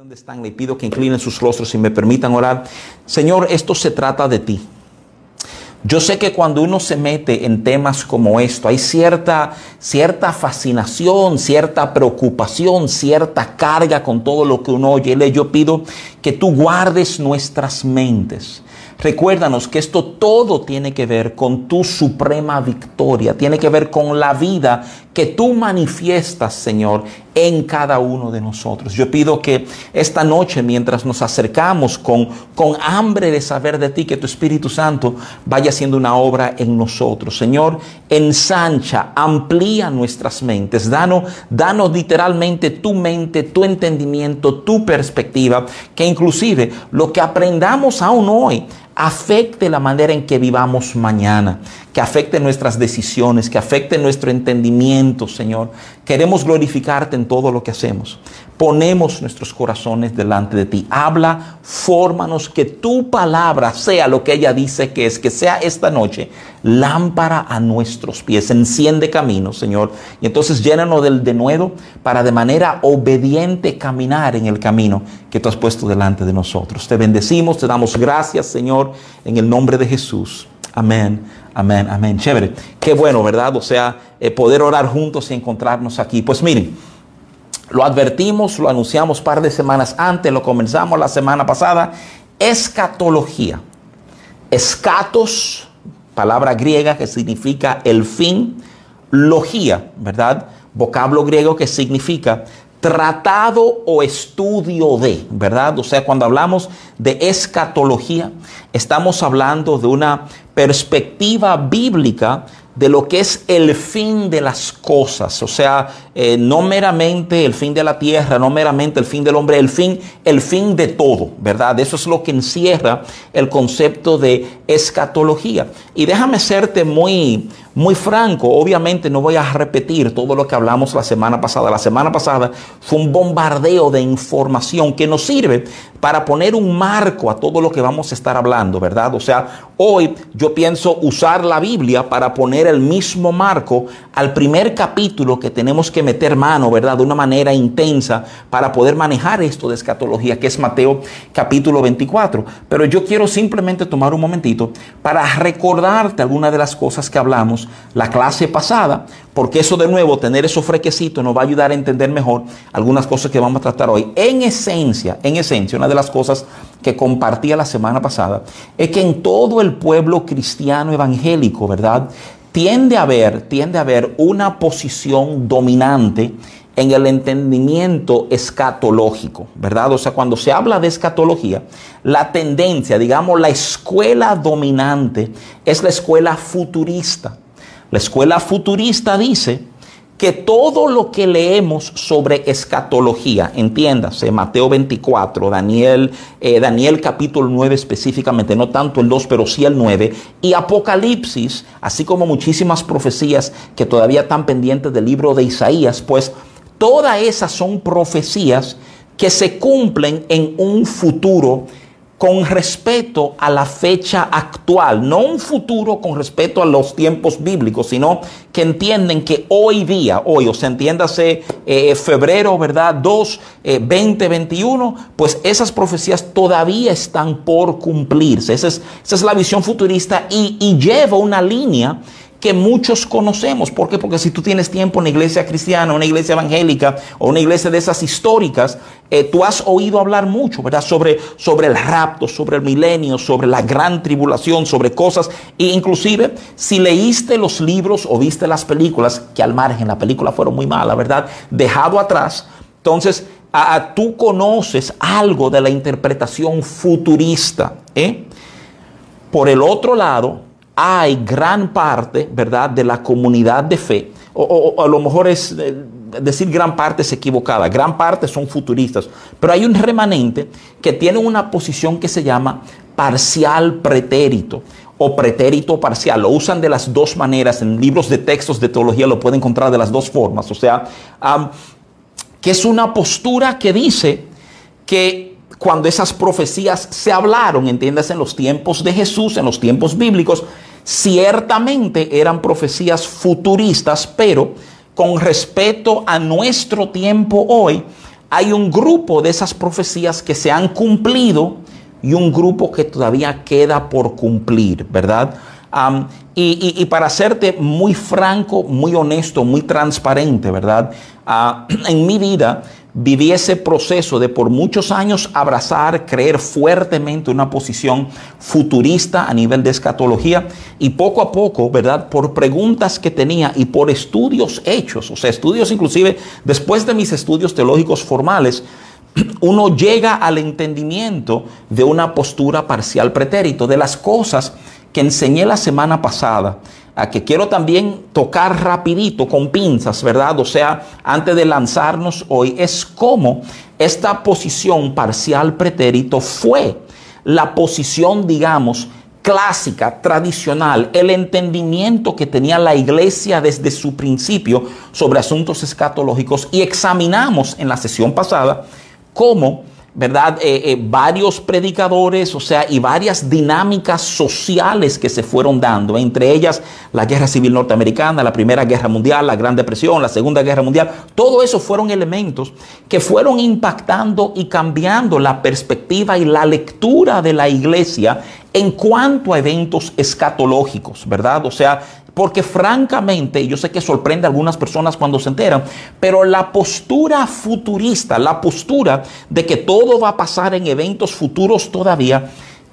donde están, le pido que inclinen sus rostros y me permitan orar. Señor, esto se trata de ti. Yo sé que cuando uno se mete en temas como esto, hay cierta, cierta fascinación, cierta preocupación, cierta carga con todo lo que uno oye. Yo pido que tú guardes nuestras mentes Recuérdanos que esto todo tiene que ver con tu suprema victoria, tiene que ver con la vida que tú manifiestas, Señor, en cada uno de nosotros. Yo pido que esta noche, mientras nos acercamos con, con hambre de saber de ti, que tu Espíritu Santo vaya haciendo una obra en nosotros. Señor, ensancha, amplía nuestras mentes, danos, danos literalmente tu mente, tu entendimiento, tu perspectiva, que inclusive lo que aprendamos aún hoy, afecte la manera en que vivamos mañana, que afecte nuestras decisiones, que afecte nuestro entendimiento, Señor. Queremos glorificarte en todo lo que hacemos. Ponemos nuestros corazones delante de ti. Habla, fórmanos, que tu palabra sea lo que ella dice que es, que sea esta noche lámpara a nuestros pies, enciende caminos, Señor. Y entonces llénanos del denuedo para de manera obediente caminar en el camino que tú has puesto delante de nosotros. Te bendecimos, te damos gracias, Señor, en el nombre de Jesús. Amén, amén, amén. Chévere. Qué bueno, ¿verdad? O sea, eh, poder orar juntos y encontrarnos aquí. Pues miren, lo advertimos, lo anunciamos un par de semanas antes, lo comenzamos la semana pasada. Escatología. Escatos, palabra griega que significa el fin. Logía, ¿verdad? Vocablo griego que significa tratado o estudio de, ¿verdad? O sea, cuando hablamos de escatología, estamos hablando de una perspectiva bíblica de lo que es el fin de las cosas, o sea, eh, no meramente el fin de la tierra, no meramente el fin del hombre, el fin, el fin de todo, ¿verdad? Eso es lo que encierra el concepto de escatología. Y déjame serte muy, muy franco, obviamente no voy a repetir todo lo que hablamos la semana pasada. La semana pasada fue un bombardeo de información que nos sirve para poner un marco a todo lo que vamos a estar hablando, ¿verdad? O sea, hoy yo pienso usar la Biblia para poner el mismo marco al primer capítulo que tenemos que meter mano, ¿verdad? De una manera intensa para poder manejar esto de escatología, que es Mateo capítulo 24. Pero yo quiero simplemente tomar un momentito para recordarte algunas de las cosas que hablamos la clase pasada, porque eso de nuevo, tener eso frequecito nos va a ayudar a entender mejor algunas cosas que vamos a tratar hoy. En esencia, en esencia, una de las cosas que compartía la semana pasada es que en todo el pueblo cristiano evangélico, ¿verdad? Tiende a haber, tiende a haber una posición dominante en el entendimiento escatológico, ¿verdad? O sea, cuando se habla de escatología, la tendencia, digamos, la escuela dominante es la escuela futurista. La escuela futurista dice que todo lo que leemos sobre escatología, entiéndase, Mateo 24, Daniel, eh, Daniel capítulo 9 específicamente, no tanto el 2, pero sí el 9, y Apocalipsis, así como muchísimas profecías que todavía están pendientes del libro de Isaías, pues todas esas son profecías que se cumplen en un futuro con respeto a la fecha actual, no un futuro con respeto a los tiempos bíblicos, sino que entienden que hoy día, hoy, o sea, entiéndase eh, febrero, ¿verdad? 2, 2021, eh, pues esas profecías todavía están por cumplirse. Esa es, esa es la visión futurista y, y lleva una línea que muchos conocemos. ¿Por qué? Porque si tú tienes tiempo en una iglesia cristiana, una iglesia evangélica o una iglesia de esas históricas, eh, tú has oído hablar mucho, ¿verdad? Sobre, sobre el rapto, sobre el milenio, sobre la gran tribulación, sobre cosas. E inclusive, si leíste los libros o viste las películas, que al margen la película fueron muy malas, ¿verdad? Dejado atrás, entonces tú conoces algo de la interpretación futurista. ¿eh? Por el otro lado, hay gran parte, ¿verdad?, de la comunidad de fe, o, a lo mejor es eh, decir gran parte es equivocada, gran parte son futuristas, pero hay un remanente que tiene una posición que se llama parcial pretérito o pretérito parcial. Lo usan de las dos maneras, en libros de textos de teología lo pueden encontrar de las dos formas, o sea, que es una postura que dice que cuando esas profecías se hablaron, entiendas, en los tiempos de Jesús, en los tiempos bíblicos, ciertamente eran profecías futuristas, pero con respecto a nuestro tiempo hoy, hay un grupo de esas profecías que se han cumplido y un grupo que todavía queda por cumplir, ¿verdad? y, para serte muy franco, muy honesto, muy transparente, ¿verdad? Ah, en mi vida viví ese proceso de por muchos años abrazar, creer fuertemente una posición futurista a nivel de escatología y poco a poco, ¿verdad? Por preguntas que tenía y por estudios hechos, o sea, estudios inclusive después de mis estudios teológicos formales, uno llega al entendimiento de una postura parcial pretérito, de las cosas que enseñé la semana pasada, que quiero también tocar rapidito con pinzas, ¿verdad? O sea, antes de lanzarnos hoy, es como esta posición parcial pretérito fue la posición, digamos, clásica, tradicional, el entendimiento que tenía la iglesia desde su principio sobre asuntos escatológicos y examinamos en la sesión pasada cómo ¿verdad? Eh, eh, varios predicadores, o sea, y varias dinámicas sociales que se fueron dando, entre ellas la guerra civil norteamericana, la primera guerra mundial, la Gran Depresión, la Segunda Guerra Mundial, todo eso fueron elementos que fueron impactando y cambiando la perspectiva y la lectura de la iglesia en cuanto a eventos escatológicos, ¿verdad? O sea, porque francamente, yo sé que sorprende a algunas personas cuando se enteran, pero la postura futurista, la postura de que todo va a pasar en eventos futuros todavía,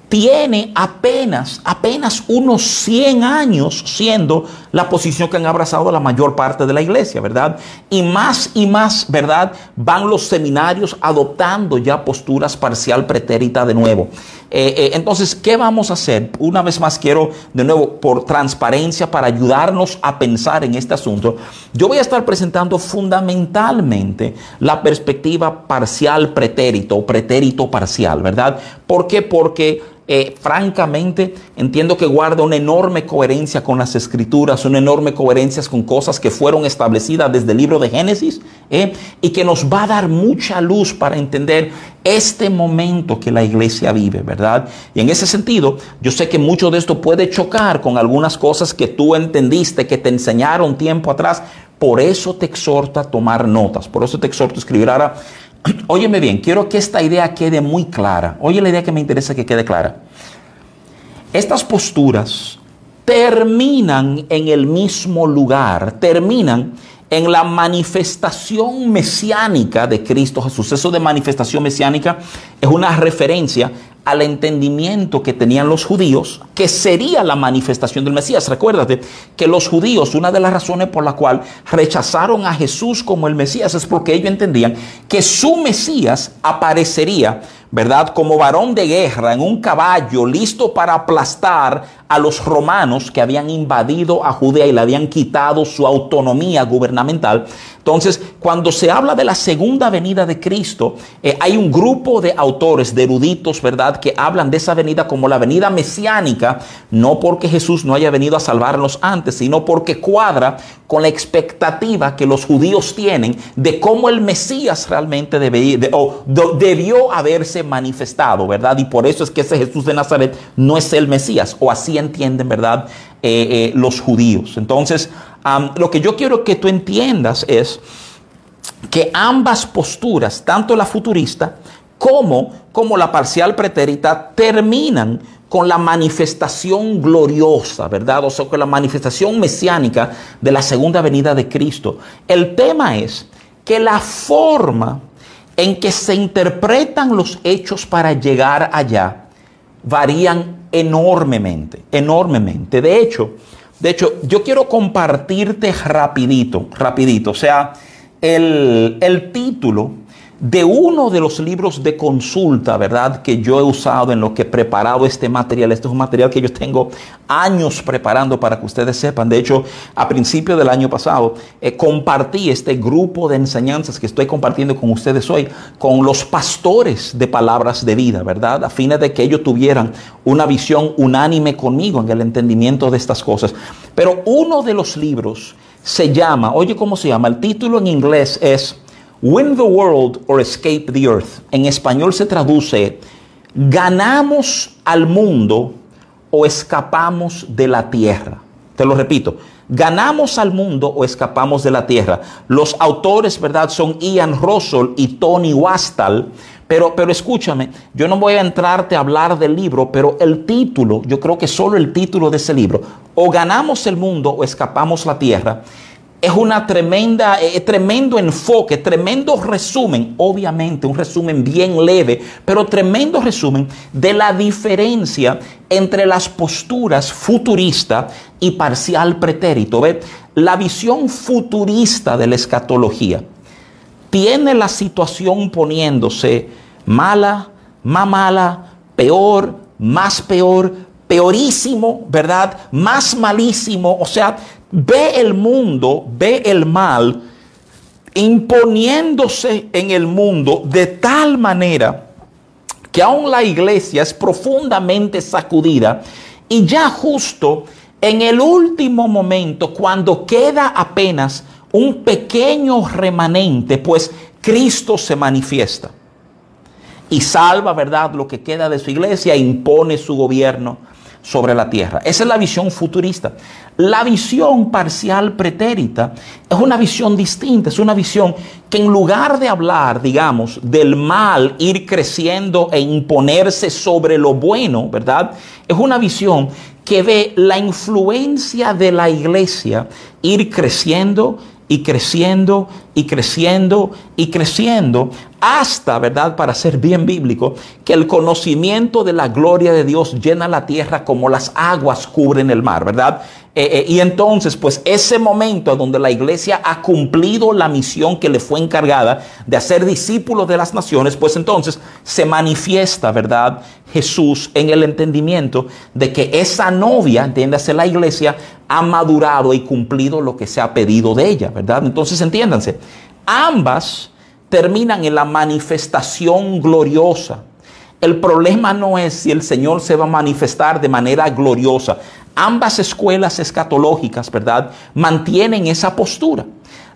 tiene apenas, apenas unos 100 años siendo la posición que han abrazado la mayor parte de la iglesia, ¿verdad? Y más y más, ¿verdad? Van los seminarios adoptando ya posturas parcial pretérita de nuevo. Eh, eh, entonces, ¿qué vamos a hacer? Una vez más quiero, de nuevo, por transparencia, para ayudarnos a pensar en este asunto, yo voy a estar presentando fundamentalmente la perspectiva parcial pretérito pretérito parcial, ¿verdad? ¿Por qué? Porque eh, francamente, entiendo que guarda una enorme coherencia con las escrituras, una enorme coherencia con cosas que fueron establecidas desde el libro de Génesis, eh, y que nos va a dar mucha luz para entender este momento que la iglesia vive, ¿verdad? Y en ese sentido, yo sé que mucho de esto puede chocar con algunas cosas que tú entendiste, que te enseñaron tiempo atrás. Por eso te exhorto a tomar notas, por eso te exhorto a escribir ahora Óyeme bien, quiero que esta idea quede muy clara. Oye la idea que me interesa que quede clara. Estas posturas terminan en el mismo lugar, terminan en la manifestación mesiánica de Cristo Jesús. Eso de manifestación mesiánica es una referencia al entendimiento que tenían los judíos, que sería la manifestación del Mesías. Recuérdate que los judíos, una de las razones por la cual rechazaron a Jesús como el Mesías es porque ellos entendían que su Mesías aparecería ¿verdad? Como varón de guerra en un caballo listo para aplastar a los romanos que habían invadido a Judea y le habían quitado su autonomía gubernamental. Entonces, cuando se habla de la segunda venida de Cristo, eh, hay un grupo de autores, de eruditos, ¿verdad?, que hablan de esa venida como la venida mesiánica, no porque Jesús no haya venido a salvarnos antes, sino porque cuadra con la expectativa que los judíos tienen de cómo el Mesías realmente debió haberse manifestado, ¿verdad? Y por eso es que ese Jesús de Nazaret no es el Mesías, o así entienden, ¿verdad? Eh, eh, los judíos. Entonces, lo que yo quiero que tú entiendas es que ambas posturas, tanto la futurista como, la parcial pretérita, terminan con la manifestación gloriosa, ¿verdad? O sea, con la manifestación mesiánica de la segunda venida de Cristo. El tema es que la forma en que se interpretan los hechos para llegar allá varían enormemente, enormemente. De hecho, de hecho, yo quiero compartirte rapidito, rapidito, o sea, el, el título de uno de los libros de consulta, ¿verdad? Que yo he usado en lo que he preparado este material. Este es un material que yo tengo años preparando para que ustedes sepan. De hecho, a principio del año pasado eh, compartí este grupo de enseñanzas que estoy compartiendo con ustedes hoy con los pastores de palabras de vida, ¿verdad? A fines de que ellos tuvieran una visión unánime conmigo en el entendimiento de estas cosas. Pero uno de los libros se llama, oye, ¿cómo se llama? El título en inglés es Win the world or escape the earth. En español se traduce, ganamos al mundo o escapamos de la tierra. Te lo repito, ¿ganamos al mundo o escapamos de la tierra? Los autores, ¿verdad? Son Ian Russell y Tony Wastal. Pero, pero escúchame, yo no voy a entrarte a hablar del libro, pero el título, yo creo que solo el título de ese libro, o ganamos el mundo o escapamos la tierra, es una tremenda, eh, tremendo enfoque, tremendo resumen, obviamente un resumen bien leve, pero tremendo resumen de la diferencia entre las posturas futurista y parcial pretérito. ¿Ve? La visión futurista de la escatología tiene la situación poniéndose mala, más mala, peor, más peor, peorísimo, ¿verdad? Más malísimo. O sea, ve el mundo, ve el mal imponiéndose en el mundo de tal manera que aún la iglesia es profundamente sacudida y ya justo en el último momento, cuando queda apenas un pequeño remanente, pues Cristo se manifiesta y salva, ¿verdad?, lo que queda de su iglesia, impone su gobierno sobre la tierra. Esa es la visión futurista. La visión parcial pretérita es una visión distinta, es una visión que en lugar de hablar, digamos, del mal ir creciendo e imponerse sobre lo bueno, ¿verdad? Es una visión que ve la influencia de la iglesia ir creciendo y creciendo y creciendo y creciendo hasta, ¿verdad? Para ser bien bíblico, que el conocimiento de la gloria de Dios llena la tierra como las aguas cubren el mar, ¿verdad? Eh, eh, y entonces, pues ese momento donde la iglesia ha cumplido la misión que le fue encargada de hacer discípulos de las naciones, pues entonces se manifiesta, ¿verdad? Jesús en el entendimiento de que esa novia, entiéndase la iglesia, ha madurado y cumplido lo que se ha pedido de ella, ¿verdad? Entonces entiéndanse, ambas terminan en la manifestación gloriosa. El problema no es si el Señor se va a manifestar de manera gloriosa. Ambas escuelas escatológicas, ¿verdad? Mantienen esa postura.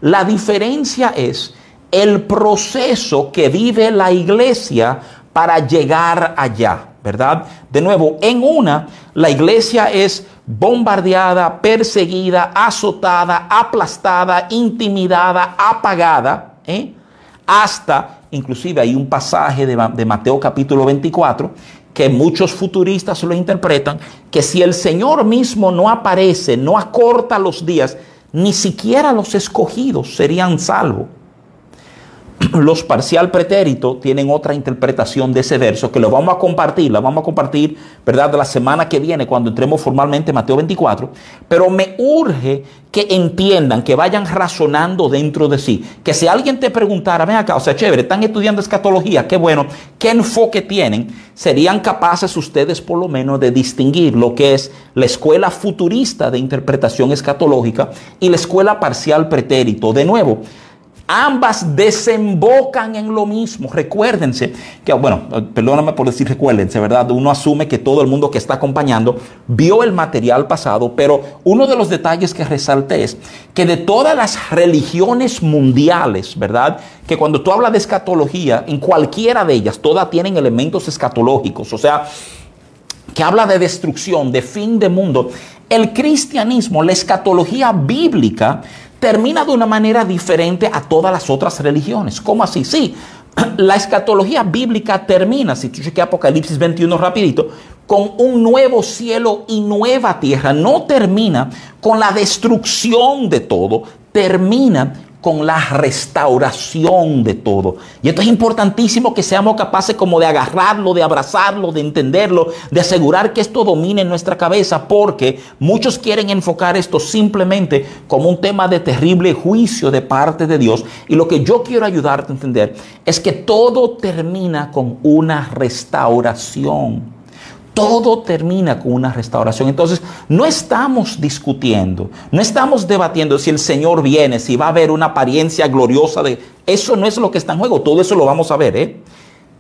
La diferencia es el proceso que vive la iglesia para llegar allá, ¿verdad? De nuevo, en una, la iglesia es bombardeada, perseguida, azotada, aplastada, intimidada, apagada, ¿eh? Hasta, inclusive hay un pasaje de, Mateo capítulo 24, que muchos futuristas lo interpretan, que si el Señor mismo no aparece, no acorta los días, ni siquiera los escogidos serían salvos. los parcial pretérito tienen otra interpretación de ese verso que lo vamos a compartir, la vamos a compartir, ¿verdad? La semana que viene cuando entremos formalmente en Mateo 24, pero me urge que entiendan, que vayan razonando dentro de sí, que si alguien te preguntara, ven acá, o sea, chévere, están estudiando escatología, qué bueno, qué enfoque tienen, serían capaces ustedes por lo menos de distinguir lo que es la escuela futurista de interpretación escatológica y la escuela parcial pretérito. De nuevo, Ambas desembocan en lo mismo. Recuérdense que, bueno, perdóname por decir recuérdense, ¿verdad? Uno asume que todo el mundo que está acompañando vio el material pasado, pero uno de los detalles que resalté es que de todas las religiones mundiales, ¿verdad? Que cuando tú hablas de escatología, en cualquiera de ellas, todas tienen elementos escatológicos, o sea, que habla de destrucción, de fin de mundo. El cristianismo, la escatología bíblica, termina de una manera diferente a todas las otras religiones. ¿Cómo así? Sí, la escatología bíblica termina, si tú chequeas Apocalipsis 21 rapidito, con un nuevo cielo y nueva tierra. No termina con la destrucción de todo, termina con la restauración de todo. Y esto es importantísimo que seamos capaces como de agarrarlo, de abrazarlo, de entenderlo, de asegurar que esto domine nuestra cabeza, porque muchos quieren enfocar esto simplemente como un tema de terrible juicio de parte de Dios. Y lo que yo quiero ayudarte a entender es que todo termina con una restauración. Todo termina con una restauración. Entonces, no estamos discutiendo, no estamos debatiendo si el Señor viene, si va a haber una apariencia gloriosa de... Eso no es lo que está en juego, todo eso lo vamos a ver. ¿eh?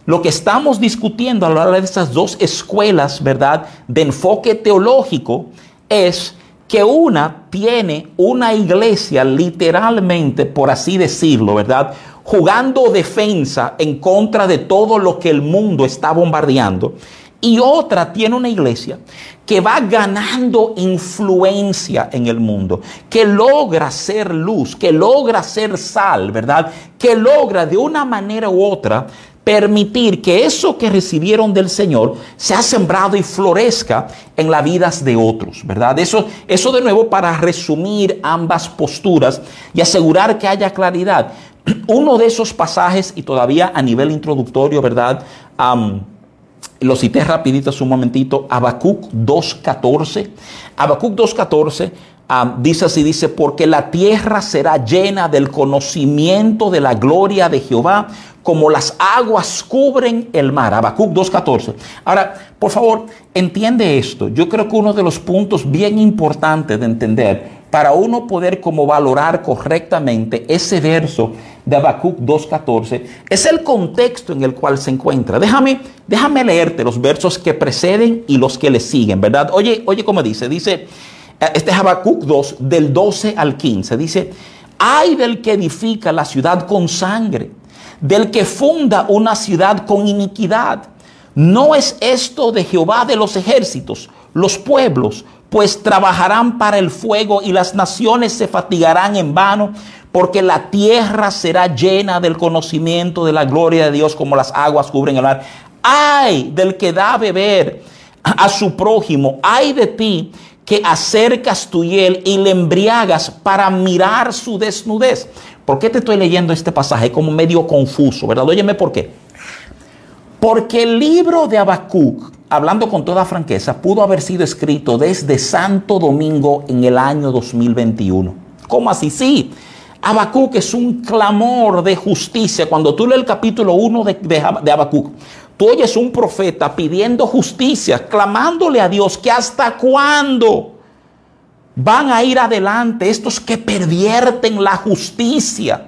Lo que estamos discutiendo a lo largo de estas dos escuelas, ¿verdad?, de enfoque teológico, es que una tiene una iglesia literalmente, por así decirlo, ¿verdad?, jugando defensa en contra de todo lo que el mundo está bombardeando Y otra tiene una iglesia que va ganando influencia en el mundo, que logra ser luz, que logra ser sal, ¿verdad? Que logra de una manera u otra permitir que eso que recibieron del Señor sea sembrado y florezca en las vidas de otros, ¿verdad? Eso, eso de nuevo para resumir ambas posturas y asegurar que haya claridad. Uno de esos pasajes, y todavía a nivel introductorio, ¿verdad? Lo cité rapidito hace un momentito, Habacuc 2.14. Habacuc 2.14 dice así, dice, porque la tierra será llena del conocimiento de la gloria de Jehová, como las aguas cubren el mar. Habacuc 2.14. Ahora, por favor, entiende esto. Yo creo que uno de los puntos bien importantes de entender para uno poder como valorar correctamente ese verso de Habacuc 2.14 es el contexto en el cual se encuentra. Déjame, déjame leerte los versos que preceden y los que le siguen, ¿verdad? Oye, oye cómo dice, dice, eh, este es Habacuc 2, del 12 al 15, dice, hay del que edifica la ciudad con sangre, del que funda una ciudad con iniquidad. ¿No es esto de Jehová de los ejércitos? Los pueblos pues trabajarán para el fuego y las naciones se fatigarán en vano, porque la tierra será llena del conocimiento de la gloria de Dios como las aguas cubren el mar. Ay del que da a beber a su prójimo, ay de ti que acercas tu hiel y le embriagas para mirar su desnudez. ¿Por qué te estoy leyendo este pasaje como medio confuso, verdad? Óyeme por qué. Porque el libro de Habacuc hablando con toda franqueza, pudo haber sido escrito desde Santo Domingo en el año 2021. ¿Cómo así? Sí. Habacuc es un clamor de justicia. Cuando tú lees el capítulo 1 de, de, Habacuc, tú oyes un profeta pidiendo justicia, clamándole a Dios que hasta cuándo van a ir adelante estos que pervierten la justicia.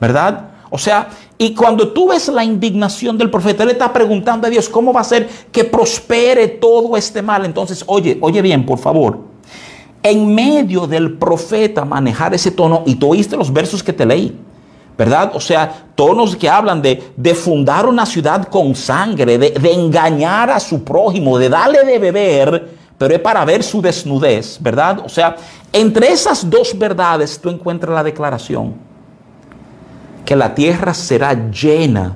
¿Verdad? O sea, y cuando tú ves la indignación del profeta, él está preguntando a Dios cómo va a ser que prospere todo este mal. Entonces, oye, oye bien, por favor. En medio del profeta manejar ese tono, y tú oíste los versos que te leí, ¿verdad? O sea, tonos que hablan de, de fundar una ciudad con sangre, de, de engañar a su prójimo, de darle de beber, pero es para ver su desnudez, ¿verdad? O sea, entre esas dos verdades tú encuentras la declaración que la tierra será llena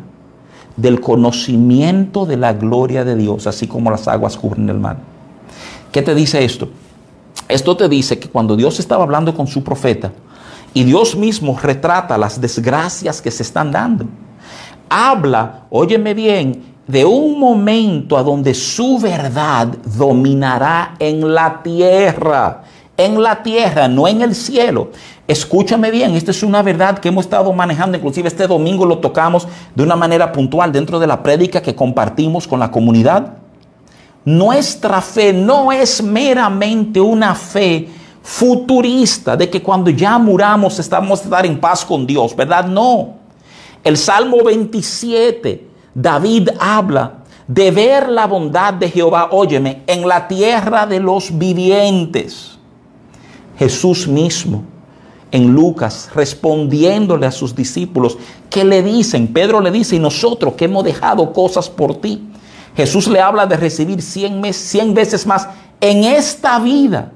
del conocimiento de la gloria de Dios, así como las aguas cubren el mar. ¿Qué te dice esto? Esto te dice que cuando Dios estaba hablando con su profeta y Dios mismo retrata las desgracias que se están dando, habla, óyeme bien, de un momento a donde su verdad dominará en la tierra en la tierra, no en el cielo. Escúchame bien, esta es una verdad que hemos estado manejando, inclusive este domingo lo tocamos de una manera puntual dentro de la prédica que compartimos con la comunidad. Nuestra fe no es meramente una fe futurista de que cuando ya muramos estamos a en paz con Dios, ¿verdad? No. El Salmo 27, David habla de ver la bondad de Jehová, óyeme, en la tierra de los vivientes. Jesús mismo en Lucas respondiéndole a sus discípulos que le dicen, Pedro le dice, y nosotros que hemos dejado cosas por ti. Jesús le habla de recibir cien, veces más en esta vida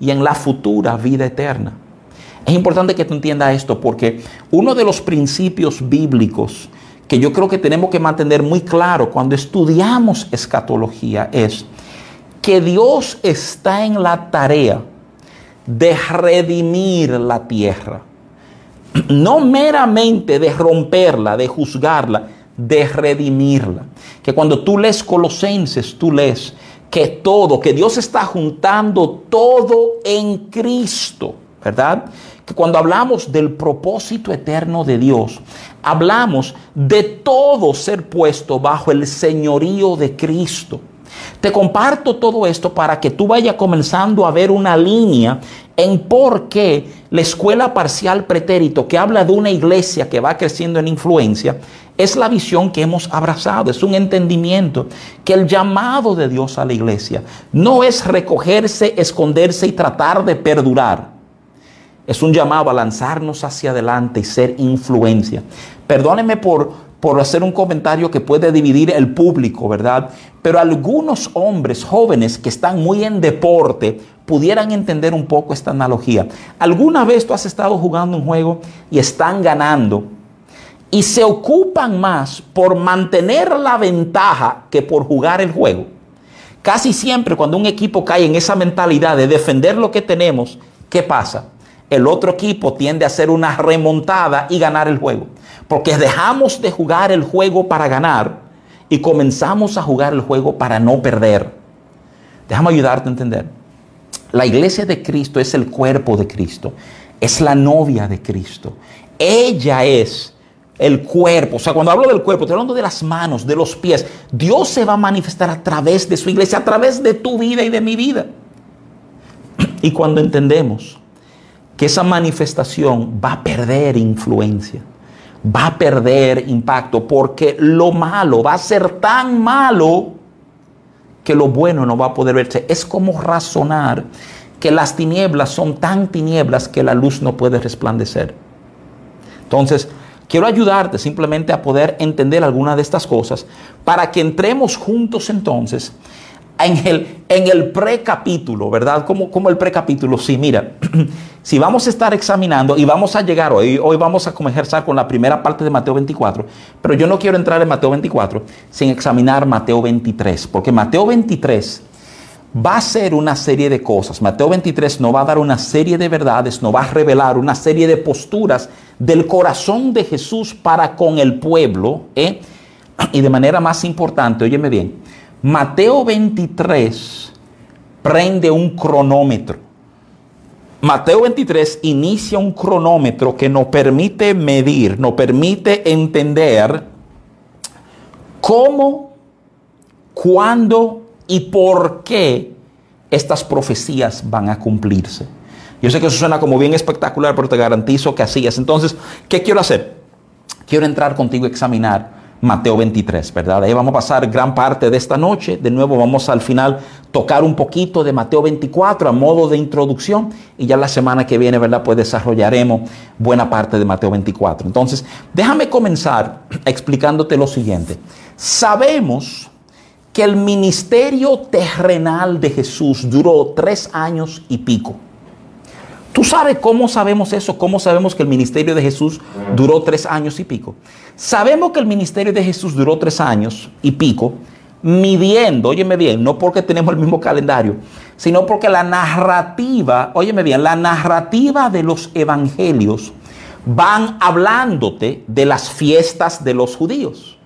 y en la futura vida eterna. Es importante que tú entiendas esto porque uno de los principios bíblicos que yo creo que tenemos que mantener muy claro cuando estudiamos escatología es que Dios está en la tarea de redimir la tierra. No meramente de romperla, de juzgarla, de redimirla. Que cuando tú lees Colosenses, tú lees que todo, que Dios está juntando todo en Cristo, ¿verdad? Que cuando hablamos del propósito eterno de Dios, hablamos de todo ser puesto bajo el señorío de Cristo. Te comparto todo esto para que tú vayas comenzando a ver una línea en por qué la escuela parcial pretérito, que habla de una iglesia que va creciendo en influencia, es la visión que hemos abrazado, es un entendimiento que el llamado de Dios a la iglesia no es recogerse, esconderse y tratar de perdurar. Es un llamado a lanzarnos hacia adelante y ser influencia. Perdóneme por por hacer un comentario que puede dividir el público, ¿verdad? Pero algunos hombres jóvenes que están muy en deporte pudieran entender un poco esta analogía. ¿Alguna vez tú has estado jugando un juego y están ganando y se ocupan más por mantener la ventaja que por jugar el juego? Casi siempre cuando un equipo cae en esa mentalidad de defender lo que tenemos, ¿qué pasa? El otro equipo tiende a hacer una remontada y ganar el juego. Porque dejamos de jugar el juego para ganar y comenzamos a jugar el juego para no perder. Déjame ayudarte a entender. La iglesia de Cristo es el cuerpo de Cristo. Es la novia de Cristo. Ella es el cuerpo. O sea, cuando hablo del cuerpo, estoy hablando de las manos, de los pies. Dios se va a manifestar a través de su iglesia, a través de tu vida y de mi vida. Y cuando entendemos que esa manifestación va a perder influencia, va a perder impacto, porque lo malo va a ser tan malo que lo bueno no va a poder verse. Es como razonar que las tinieblas son tan tinieblas que la luz no puede resplandecer. Entonces, quiero ayudarte simplemente a poder entender alguna de estas cosas para que entremos juntos entonces en el, en el precapítulo, ¿verdad? Como, como el precapítulo. Sí, mira, si vamos a estar examinando y vamos a llegar hoy, hoy vamos a comenzar con la primera parte de Mateo 24, pero yo no quiero entrar en Mateo 24 sin examinar Mateo 23, porque Mateo 23 va a ser una serie de cosas. Mateo 23 no va a dar una serie de verdades, no va a revelar una serie de posturas del corazón de Jesús para con el pueblo. ¿eh? Y de manera más importante, óyeme bien, Mateo 23 prende un cronómetro. Mateo 23 inicia un cronómetro que nos permite medir, nos permite entender cómo, cuándo y por qué estas profecías van a cumplirse. Yo sé que eso suena como bien espectacular, pero te garantizo que así es. Entonces, ¿qué quiero hacer? Quiero entrar contigo a examinar Mateo 23, ¿verdad? Ahí vamos a pasar gran parte de esta noche. De nuevo vamos al final tocar un poquito de Mateo 24 a modo de introducción y ya la semana que viene, ¿verdad? Pues desarrollaremos buena parte de Mateo 24. Entonces, déjame comenzar explicándote lo siguiente. Sabemos que el ministerio terrenal de Jesús duró tres años y pico. ¿Tú sabes cómo sabemos eso? ¿Cómo sabemos que el ministerio de Jesús duró tres años y pico? Sabemos que el ministerio de Jesús duró tres años y pico, midiendo, óyeme bien, no porque tenemos el mismo calendario, sino porque la narrativa, óyeme bien, la narrativa de los evangelios van hablándote de las fiestas de los judíos.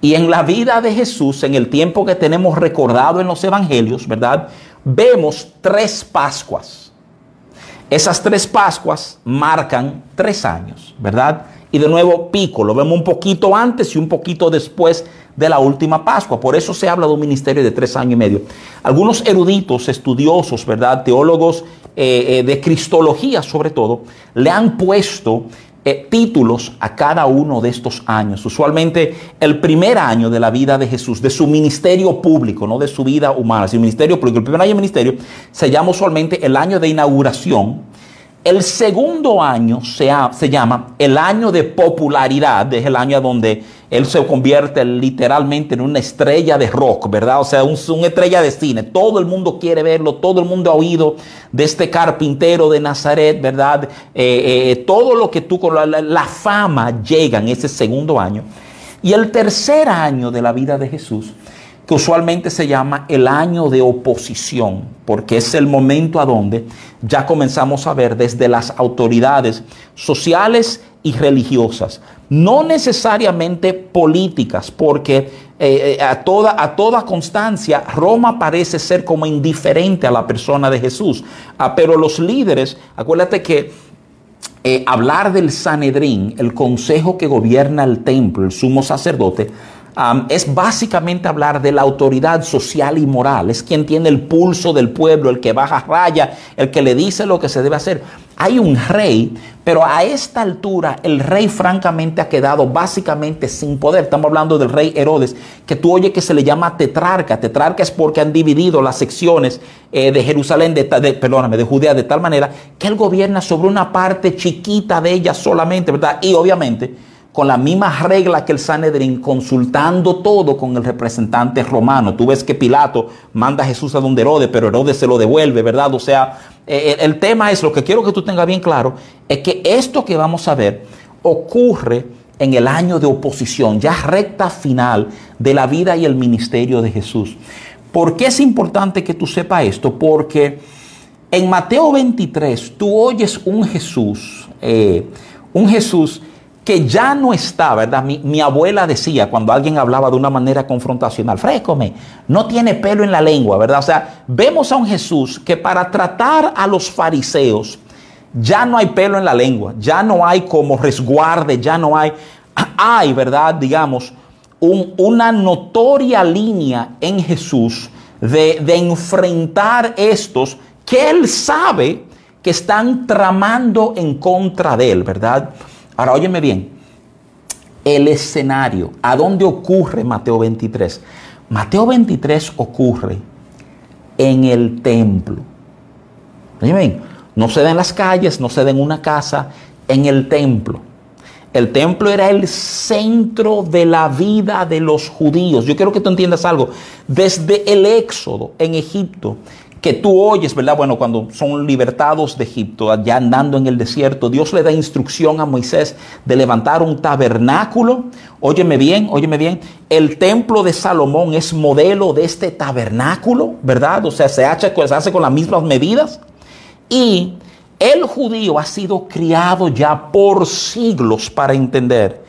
Y en la vida de Jesús, en el tiempo que tenemos recordado en los evangelios, ¿verdad? Vemos tres Pascuas. Esas tres Pascuas marcan tres años, ¿verdad? Y de nuevo pico, lo vemos un poquito antes y un poquito después de la última Pascua. Por eso se habla de un ministerio de tres años y medio. Algunos eruditos, estudiosos, ¿verdad? Teólogos eh, eh, de Cristología sobre todo, le han puesto eh, títulos a cada uno de estos años. Usualmente el primer año de la vida de Jesús, de su ministerio público, no de su vida humana, sino ministerio público. El primer año de ministerio se llama usualmente el año de inauguración el segundo año se, se, llama el año de popularidad, es el año donde él se convierte literalmente en una estrella de rock, ¿verdad? O sea, una estrella de cine. Todo el mundo quiere verlo, todo el mundo ha oído de este carpintero de Nazaret, ¿verdad? Eh, eh, todo lo que tú, la, la fama llega en ese segundo año. Y el tercer año de la vida de Jesús que usualmente se llama el año de oposición, porque es el momento a donde ya comenzamos a ver desde las autoridades sociales y religiosas, no necesariamente políticas, porque eh, eh, a, toda, constancia Roma parece ser como indiferente a la persona de Jesús, ah, pero los líderes, acuérdate que eh, hablar del Sanedrín, el consejo que gobierna el templo, el sumo sacerdote, es básicamente hablar de la autoridad social y moral. Es quien tiene el pulso del pueblo, el que baja raya, el que le dice lo que se debe hacer. Hay un rey, pero a esta altura el rey francamente ha quedado básicamente sin poder. Estamos hablando del rey Herodes, que tú oyes que se le llama tetrarca. Tetrarca es porque han dividido las secciones eh, de Jerusalén, de, perdóname, de Judea, de tal manera que él gobierna sobre una parte chiquita de ella solamente, ¿verdad? Y obviamente con la misma regla que el Sanedrín, consultando todo con el representante romano. Tú ves que Pilato manda a Jesús a donde Herodes, pero Herodes se lo devuelve, ¿verdad? O sea, eh, el tema es, lo que quiero que tú tengas bien claro, es que esto que vamos a ver ocurre en el año de oposición, ya recta final de la vida y el ministerio de Jesús. ¿Por qué es importante que tú sepas esto? Porque en Mateo 23 tú oyes un Jesús, eh, un Jesús que ya no está, ¿verdad? Mi, abuela decía cuando alguien hablaba de una manera confrontacional, frécome, no tiene pelo en la lengua, ¿verdad? O sea, vemos a un Jesús que para tratar a los fariseos ya no hay pelo en la lengua, ya no hay como resguarde, ya no hay, hay, ¿verdad? Digamos, una notoria línea en Jesús de, de enfrentar estos que él sabe que están tramando en contra de él, ¿verdad? Ahora, óyeme bien, el escenario, ¿a dónde ocurre Mateo 23? Mateo 23 ocurre en el templo. Óyeme bien, no se da en las calles, no se da en una casa, en el templo. El templo era el centro de la vida de los judíos. Yo quiero que tú entiendas algo. Desde el éxodo en Egipto, que tú oyes, ¿verdad? Bueno, cuando son libertados de Egipto, allá andando en el desierto, Dios le da instrucción a Moisés de levantar un tabernáculo. Óyeme bien, óyeme bien. El templo de Salomón es modelo de este tabernáculo, ¿verdad? O sea, se hace, se hace con las mismas medidas. Y el judío ha sido criado ya por siglos para entender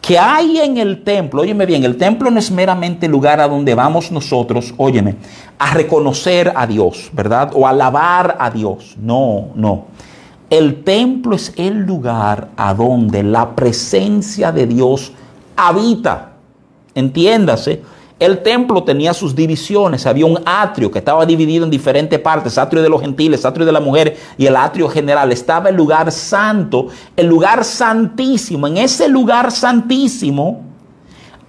que hay en el templo, óyeme bien, el templo no es meramente el lugar a donde vamos nosotros, óyeme, a reconocer a Dios, ¿verdad? O alabar a Dios. No, no. El templo es el lugar a donde la presencia de Dios habita. Entiéndase. El templo tenía sus divisiones, había un atrio que estaba dividido en diferentes partes, atrio de los gentiles, atrio de la mujer y el atrio general. Estaba el lugar santo, el lugar santísimo. En ese lugar santísimo,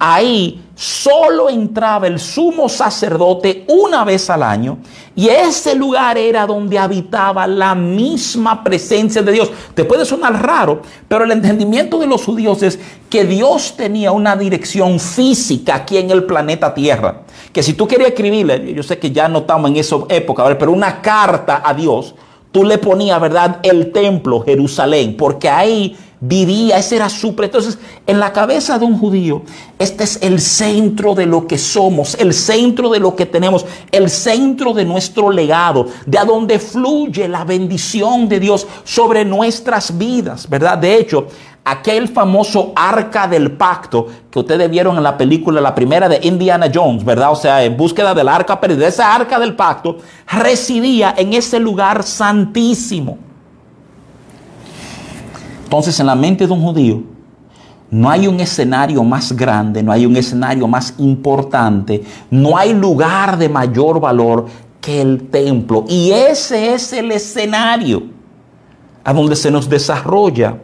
ahí solo entraba el sumo sacerdote una vez al año y ese lugar era donde habitaba la misma presencia de Dios. Te puede sonar raro, pero el entendimiento de los judíos es que Dios tenía una dirección física aquí en el planeta Tierra. Que si tú querías escribirle, yo sé que ya no estamos en esa época, pero una carta a Dios, tú le ponías, ¿verdad?, el templo Jerusalén, porque ahí vivía, ese era su... Entonces, en la cabeza de un judío, este es el centro de lo que somos, el centro de lo que tenemos, el centro de nuestro legado, de a donde fluye la bendición de Dios sobre nuestras vidas, ¿verdad? De hecho, aquel famoso arca del pacto que ustedes vieron en la película, la primera de Indiana Jones, ¿verdad? O sea, en búsqueda del arca perdida, esa arca del pacto residía en ese lugar santísimo. Entonces, en la mente de un judío, no hay un escenario más grande, no hay un escenario más importante, no hay lugar de mayor valor que el templo. Y ese es el escenario a donde se nos desarrolla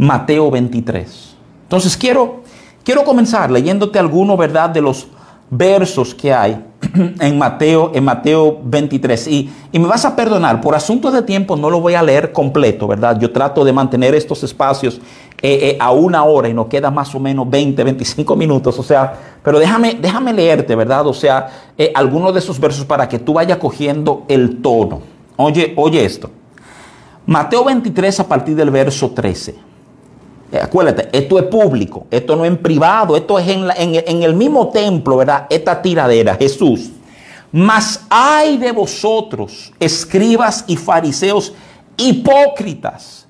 Mateo 23. Entonces quiero, quiero comenzar leyéndote alguno, ¿verdad?, de los versos que hay en Mateo, en Mateo 23. Y, y, me vas a perdonar, por asuntos de tiempo no lo voy a leer completo, ¿verdad? Yo trato de mantener estos espacios eh, eh, a una hora y nos queda más o menos 20, 25 minutos. O sea, pero déjame, déjame leerte, ¿verdad? O sea, eh, algunos de esos versos para que tú vayas cogiendo el tono. Oye, oye esto. Mateo 23 a partir del verso 13. Eh, acuérdate, esto es público, esto no es en privado, esto es en, en, el mismo templo, ¿verdad? Esta tiradera, Jesús. Mas hay de vosotros, escribas y fariseos hipócritas,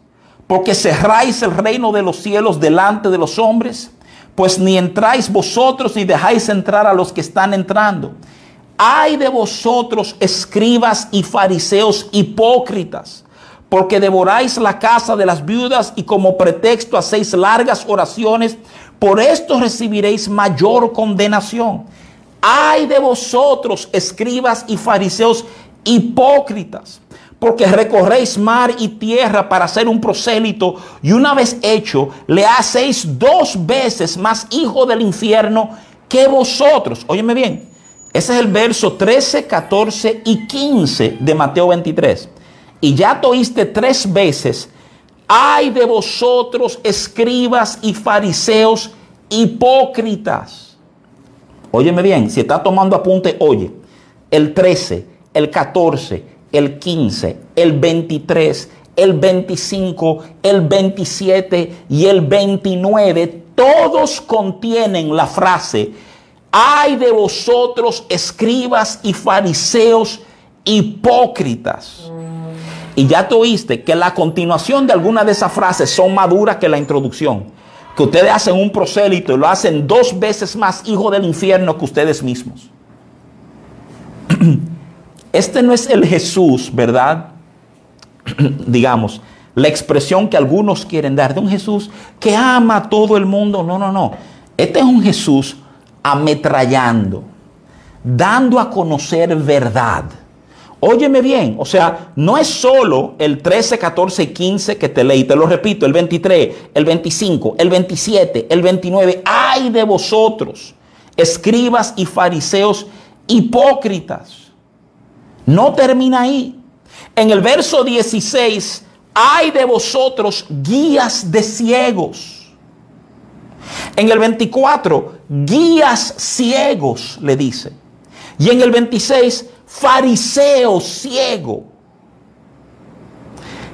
porque cerráis el reino de los cielos delante de los hombres, pues ni entráis vosotros ni dejáis entrar a los que están entrando. Hay de vosotros, escribas y fariseos hipócritas porque devoráis la casa de las viudas y como pretexto hacéis largas oraciones, por esto recibiréis mayor condenación. Ay de vosotros, escribas y fariseos hipócritas, porque recorréis mar y tierra para hacer un prosélito y una vez hecho le hacéis dos veces más hijo del infierno que vosotros. Óyeme bien, ese es el verso 13, 14 y 15 de Mateo 23 y ya te oíste tres veces ay de vosotros, escribas y fariseos hipócritas. Óyeme bien, si está tomando apunte, oye, el 13, el 14, el 15, el 23, el 25, el 27 y el 29, todos contienen la frase, ay de vosotros, escribas y fariseos hipócritas. Y ya te oíste que la continuación de alguna de esas frases son más duras que la introducción. Que ustedes hacen un prosélito y lo hacen dos veces más hijo del infierno que ustedes mismos. Este no es el Jesús, ¿verdad? Digamos, la expresión que algunos quieren dar de un Jesús que ama a todo el mundo. No, no, no. Este es un Jesús ametrallando, dando a conocer verdad Óyeme bien, o sea, no es solo el 13, 14 y 15 que te leí, te lo repito, el 23, el 25, el 27, el 29. ¡Ay de vosotros, escribas y fariseos hipócritas! No termina ahí. En el verso 16, ¡ay de vosotros, guías de ciegos! En el 24, guías ciegos, le dice. Y en el 26, fariseo ciego.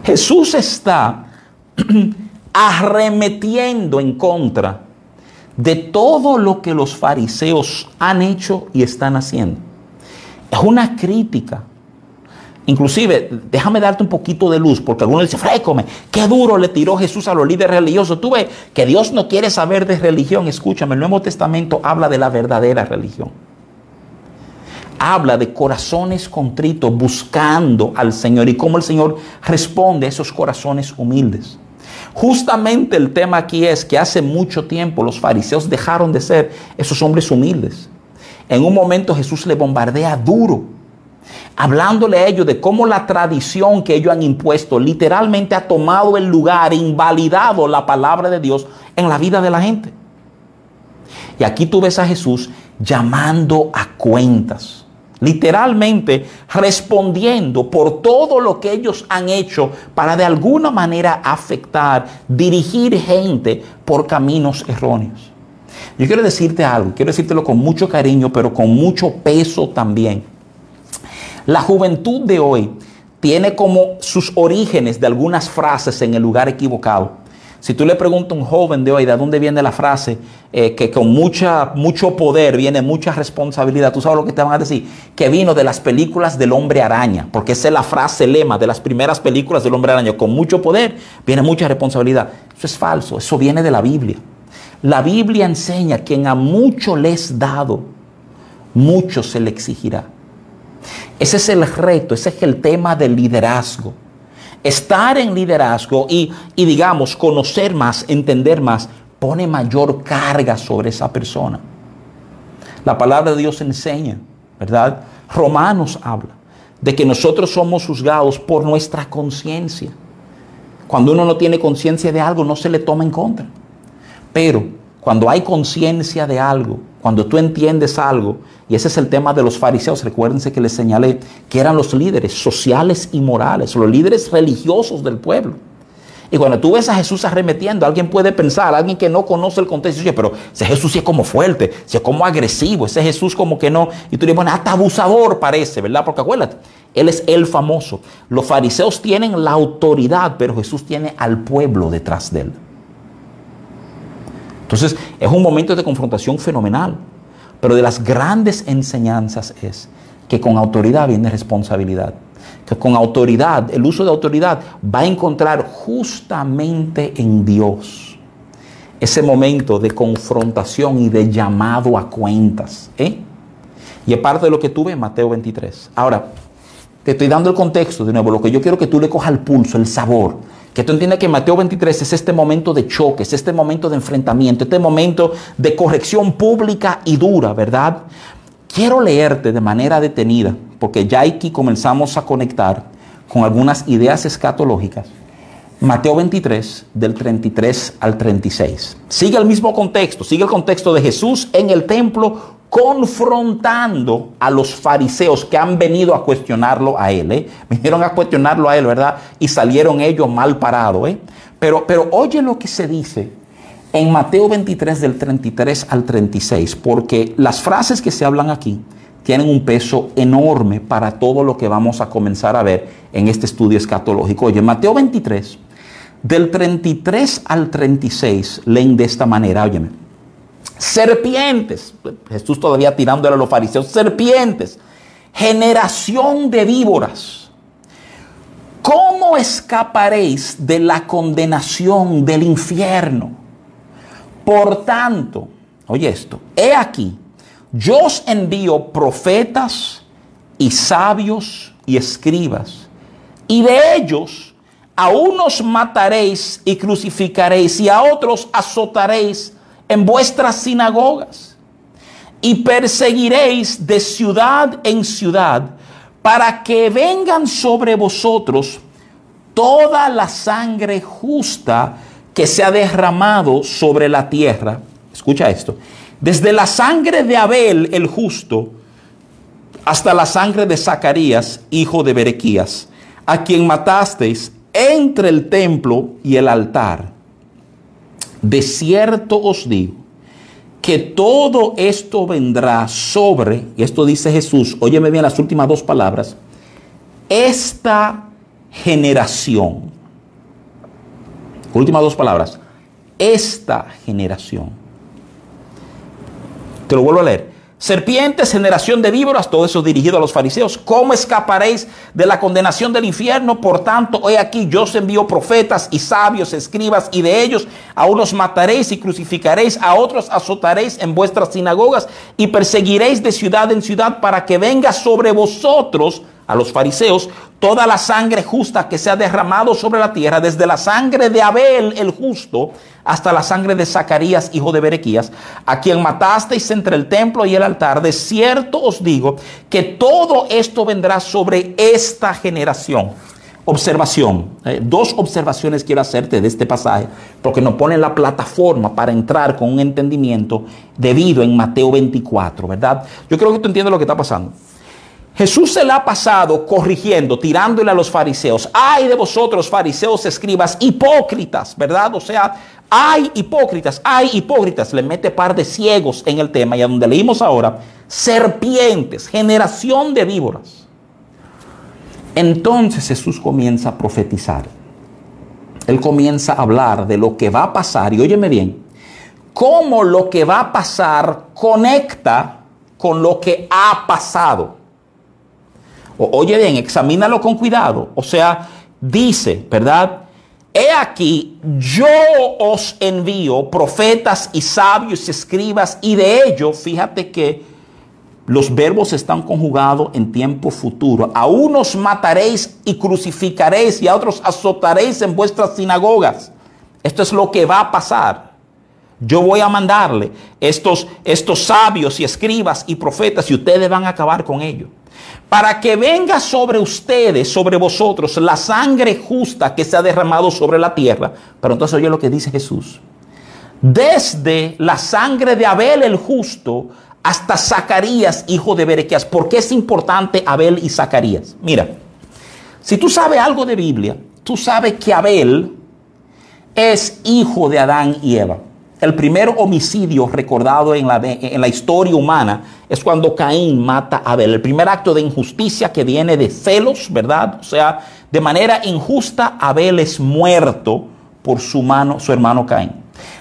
Jesús está arremetiendo en contra de todo lo que los fariseos han hecho y están haciendo. Es una crítica. Inclusive, déjame darte un poquito de luz, porque algunos dicen, frécome, qué duro le tiró Jesús a los líderes religiosos. Tú ves que Dios no quiere saber de religión. Escúchame, el Nuevo Testamento habla de la verdadera religión habla de corazones contritos buscando al Señor y cómo el Señor responde a esos corazones humildes. Justamente el tema aquí es que hace mucho tiempo los fariseos dejaron de ser esos hombres humildes. En un momento Jesús le bombardea duro, hablándole a ellos de cómo la tradición que ellos han impuesto literalmente ha tomado el lugar, invalidado la palabra de Dios en la vida de la gente. Y aquí tú ves a Jesús llamando a cuentas literalmente respondiendo por todo lo que ellos han hecho para de alguna manera afectar, dirigir gente por caminos erróneos. Yo quiero decirte algo, quiero decírtelo con mucho cariño, pero con mucho peso también. La juventud de hoy tiene como sus orígenes de algunas frases en el lugar equivocado. Si tú le preguntas a un joven de hoy de dónde viene la frase, eh, que con mucha, mucho poder viene mucha responsabilidad, tú sabes lo que te van a decir, que vino de las películas del hombre araña, porque esa es la frase lema de las primeras películas del hombre araña, con mucho poder viene mucha responsabilidad. Eso es falso, eso viene de la Biblia. La Biblia enseña quien a mucho le es dado, mucho se le exigirá. Ese es el reto, ese es el tema del liderazgo estar en liderazgo y, digamos, conocer más, entender más, pone mayor carga sobre esa persona. La palabra de Dios enseña, ¿verdad? Romanos habla de que nosotros somos juzgados por nuestra conciencia. Cuando uno no tiene conciencia de algo, no se le toma en contra. Pero cuando hay conciencia de algo, cuando tú entiendes algo, y ese es el tema de los fariseos, recuérdense que les señalé que eran los líderes sociales y morales, los líderes religiosos del pueblo. Y cuando tú ves a Jesús arremetiendo, alguien puede pensar, alguien que no conoce el contexto, dice, pero ese Jesús sí es como fuerte, sí es como agresivo, ese Jesús como que no. Y tú dices, bueno, hasta abusador parece, ¿verdad? Porque acuérdate, Él es el famoso. Los fariseos tienen la autoridad, pero Jesús tiene al pueblo detrás de él. Entonces, es un momento de confrontación fenomenal. Pero de las grandes enseñanzas es que con autoridad viene responsabilidad. Que con autoridad, el uso de autoridad va a encontrar justamente en Dios ese momento de confrontación y de llamado a cuentas. ¿eh? Y es parte de lo que tuve en Mateo 23. Ahora, te estoy dando el contexto de nuevo. Lo que yo quiero que tú le cojas el pulso, el sabor que tú entiendas que Mateo 23 es este momento de choque, es este momento de enfrentamiento, este momento de corrección pública y dura, ¿verdad? Quiero leerte de manera detenida, porque ya aquí comenzamos a conectar con algunas ideas escatológicas. Mateo 23, del 33 al 36. Sigue el mismo contexto, sigue el contexto de Jesús en el templo confrontando a los fariseos que han venido a cuestionarlo a él. ¿eh? Vinieron a cuestionarlo a él, ¿verdad? Y salieron ellos mal parados. ¿eh? Pero, pero oye lo que se dice en Mateo 23 del 33 al 36, porque las frases que se hablan aquí tienen un peso enorme para todo lo que vamos a comenzar a ver en este estudio escatológico. Oye, Mateo 23, del 33 al 36, leen de esta manera, óyeme. Serpientes, Jesús todavía tirándole a los fariseos, serpientes, generación de víboras. ¿Cómo escaparéis de la condenación del infierno? Por tanto, oye esto, he aquí, yo os envío profetas y sabios y escribas, y de ellos a unos mataréis y crucificaréis, y a otros azotaréis en vuestras sinagogas, y perseguiréis de ciudad en ciudad, para que vengan sobre vosotros toda la sangre justa que se ha derramado sobre la tierra. Escucha esto. Desde la sangre de Abel el justo hasta la sangre de Zacarías, hijo de Berequías, a quien matasteis entre el templo y el altar. De cierto os digo que todo esto vendrá sobre, y esto dice Jesús, óyeme bien las últimas dos palabras, esta generación. Últimas dos palabras. Esta generación. Te lo vuelvo a leer. Serpientes, generación de víboras, todo eso dirigido a los fariseos. ¿Cómo escaparéis de la condenación del infierno? Por tanto, hoy aquí yo os envío profetas y sabios, escribas, y de ellos a unos mataréis y crucificaréis, a otros azotaréis en vuestras sinagogas y perseguiréis de ciudad en ciudad para que venga sobre vosotros a los fariseos toda la sangre justa que se ha derramado sobre la tierra, desde la sangre de Abel el justo hasta la sangre de Zacarías, hijo de Berequías, a quien matasteis entre el templo y el altar. De cierto os digo que todo esto vendrá sobre esta generación. Observación. Eh, dos observaciones quiero hacerte de este pasaje, porque nos pone la plataforma para entrar con un entendimiento debido en Mateo 24, ¿verdad? Yo creo que tú entiendes lo que está pasando. Jesús se la ha pasado corrigiendo, tirándole a los fariseos. Ay de vosotros, fariseos, escribas, hipócritas, ¿verdad? O sea, hay hipócritas, hay hipócritas. Le mete par de ciegos en el tema y a donde leímos ahora, serpientes, generación de víboras. Entonces Jesús comienza a profetizar. Él comienza a hablar de lo que va a pasar. Y óyeme bien, cómo lo que va a pasar conecta con lo que ha pasado oye bien, examínalo con cuidado. O sea, dice, ¿verdad? He aquí, yo os envío profetas y sabios y escribas, y de ellos, fíjate que los verbos están conjugados en tiempo futuro. A unos mataréis y crucificaréis, y a otros azotaréis en vuestras sinagogas. Esto es lo que va a pasar. Yo voy a mandarle estos, estos sabios y escribas y profetas, y ustedes van a acabar con ellos para que venga sobre ustedes, sobre vosotros, la sangre justa que se ha derramado sobre la tierra. Pero entonces oye lo que dice Jesús. Desde la sangre de Abel el justo hasta Zacarías, hijo de Berequías. ¿Por qué es importante Abel y Zacarías? Mira, si tú sabes algo de Biblia, tú sabes que Abel es hijo de Adán y Eva. El primer homicidio recordado en la, en la, historia humana es cuando Caín mata a Abel. El primer acto de injusticia que viene de celos, ¿verdad? O sea, de manera injusta, Abel es muerto por su, mano, su hermano Caín.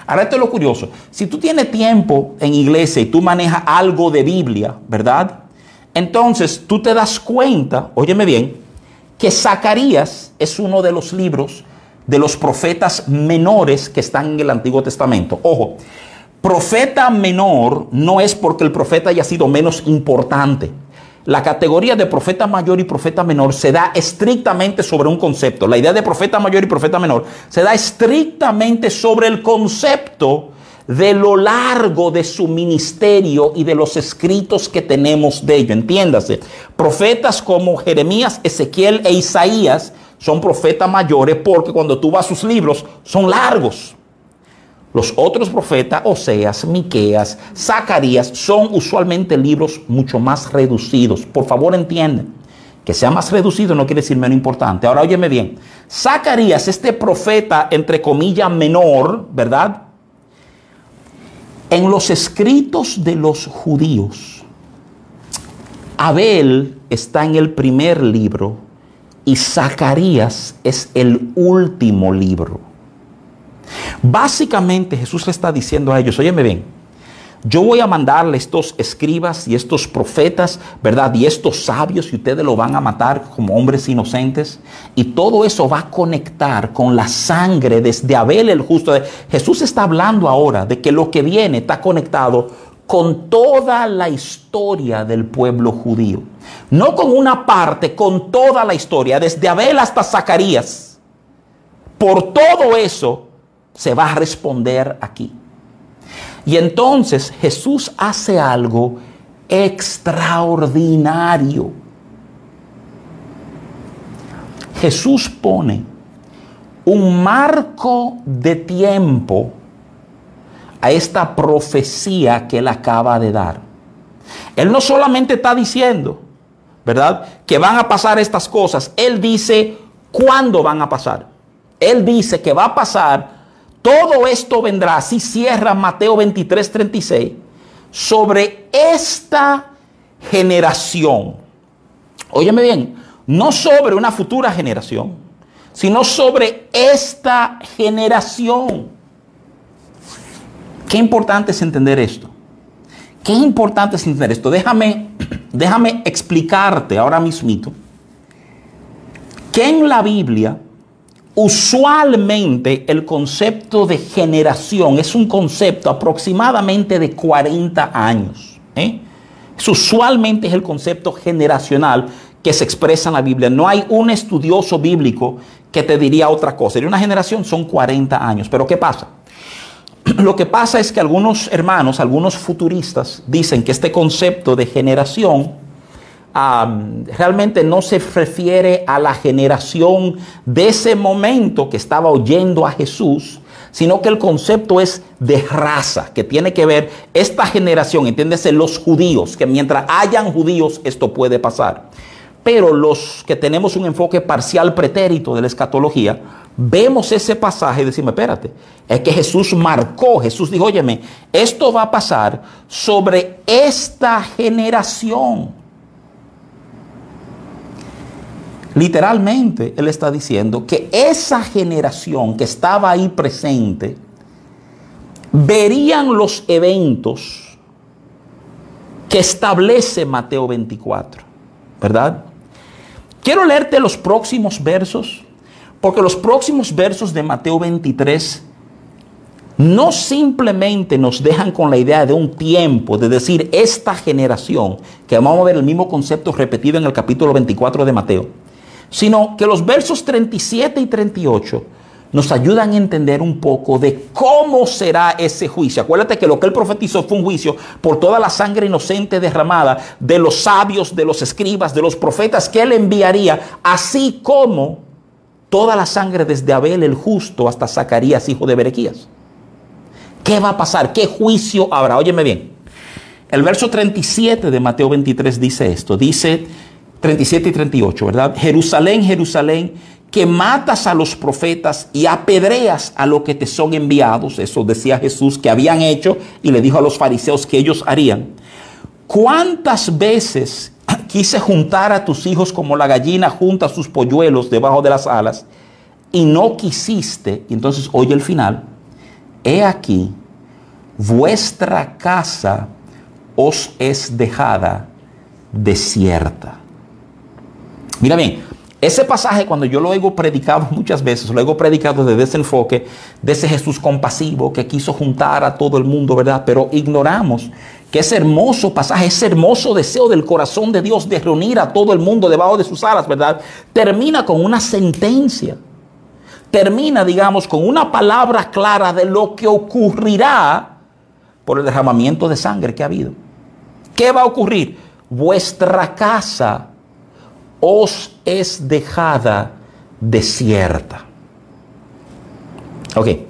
Ahora esto es lo curioso. Si tú tienes tiempo en iglesia y tú manejas algo de Biblia, ¿verdad? Entonces tú te das cuenta, óyeme bien, que Zacarías es uno de los libros de los profetas menores que están en el Antiguo Testamento. Ojo, profeta menor no es porque el profeta haya sido menos importante. La categoría de profeta mayor y profeta menor se da estrictamente sobre un concepto. La idea de profeta mayor y profeta menor se da estrictamente sobre el concepto de lo largo de su ministerio y de los escritos que tenemos de ello. Entiéndase, profetas como Jeremías, Ezequiel e Isaías son profetas mayores porque cuando tú vas a sus libros son largos. Los otros profetas, Oseas, Miqueas, Zacarías, son usualmente libros mucho más reducidos. Por favor, entienden Que sea más reducido no quiere decir menos importante. Ahora óyeme bien. Zacarías, este profeta, entre comillas, menor, ¿verdad? En los escritos de los judíos, Abel está en el primer libro y Zacarías es el último libro. Básicamente Jesús le está diciendo a ellos, óyeme bien, yo voy a mandarle estos escribas y estos profetas, ¿verdad? Y estos sabios y ustedes lo van a matar como hombres inocentes. Y todo eso va a conectar con la sangre desde Abel el justo. Jesús está hablando ahora de que lo que viene está conectado con toda la historia del pueblo judío. No con una parte, con toda la historia, desde Abel hasta Zacarías. Por todo eso se va a responder aquí. Y entonces Jesús hace algo extraordinario. Jesús pone un marco de tiempo a esta profecía que él acaba de dar. Él no solamente está diciendo, ¿verdad? Que van a pasar estas cosas. Él dice cuándo van a pasar. Él dice que va a pasar todo esto vendrá, así cierra Mateo 23, 36, sobre esta generación. Óyeme bien, no sobre una futura generación, sino sobre esta generación. Qué importante es entender esto. Qué importante es entender esto. Déjame, déjame explicarte ahora mismo que en la Biblia Usualmente el concepto de generación es un concepto aproximadamente de 40 años. ¿eh? usualmente es el concepto generacional que se expresa en la Biblia. No hay un estudioso bíblico que te diría otra cosa. De una generación son 40 años. Pero ¿qué pasa? Lo que pasa es que algunos hermanos, algunos futuristas, dicen que este concepto de generación realmente no se refiere a la generación de ese momento que estaba oyendo a Jesús, sino que el concepto es de raza, que tiene que ver esta generación, entiéndese, los judíos, que mientras hayan judíos esto puede pasar. Pero los que tenemos un enfoque parcial pretérito de la escatología, vemos ese pasaje y decimos, espérate, es que Jesús marcó, Jesús dijo, óyeme, esto va a pasar sobre esta generación. Literalmente, Él está diciendo que esa generación que estaba ahí presente verían los eventos que establece Mateo 24, ¿verdad? Quiero leerte los próximos versos, porque los próximos versos de Mateo 23 no simplemente nos dejan con la idea de un tiempo, de decir esta generación, que vamos a ver el mismo concepto repetido en el capítulo 24 de Mateo sino que los versos 37 y 38 nos ayudan a entender un poco de cómo será ese juicio. Acuérdate que lo que él profetizó fue un juicio por toda la sangre inocente derramada de los sabios, de los escribas, de los profetas que él enviaría, así como toda la sangre desde Abel el justo hasta Zacarías, hijo de Berequías. ¿Qué va a pasar? ¿Qué juicio habrá? Óyeme bien. El verso 37 de Mateo 23 dice esto. Dice, 37 y 38, ¿verdad? Jerusalén, Jerusalén, que matas a los profetas y apedreas a los que te son enviados. Eso decía Jesús que habían hecho y le dijo a los fariseos que ellos harían. ¿Cuántas veces quise juntar a tus hijos como la gallina junta sus polluelos debajo de las alas y no quisiste? Y entonces oye el final. He aquí, vuestra casa os es dejada desierta. Mira bien, ese pasaje cuando yo lo he predicado muchas veces, lo he predicado desde ese enfoque, de ese Jesús compasivo que quiso juntar a todo el mundo, ¿verdad? Pero ignoramos que ese hermoso pasaje, ese hermoso deseo del corazón de Dios de reunir a todo el mundo debajo de sus alas, ¿verdad? Termina con una sentencia. Termina, digamos, con una palabra clara de lo que ocurrirá por el derramamiento de sangre que ha habido. ¿Qué va a ocurrir? Vuestra casa os es dejada desierta. Ok.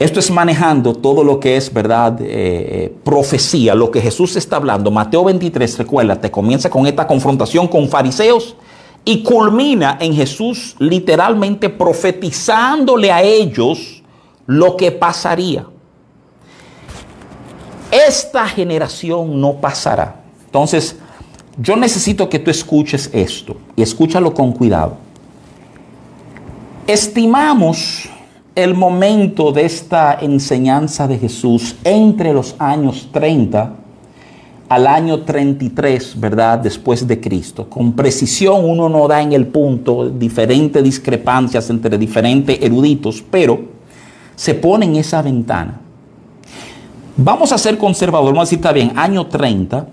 Esto es manejando todo lo que es, ¿verdad? Eh, eh, profecía, lo que Jesús está hablando. Mateo 23, recuerda, te comienza con esta confrontación con fariseos y culmina en Jesús literalmente profetizándole a ellos lo que pasaría. Esta generación no pasará. Entonces, yo necesito que tú escuches esto y escúchalo con cuidado. Estimamos el momento de esta enseñanza de Jesús entre los años 30 al año 33, ¿verdad? Después de Cristo. Con precisión uno no da en el punto diferentes discrepancias entre diferentes eruditos, pero se pone en esa ventana. Vamos a ser conservadores, vamos a decir, está bien, año 30.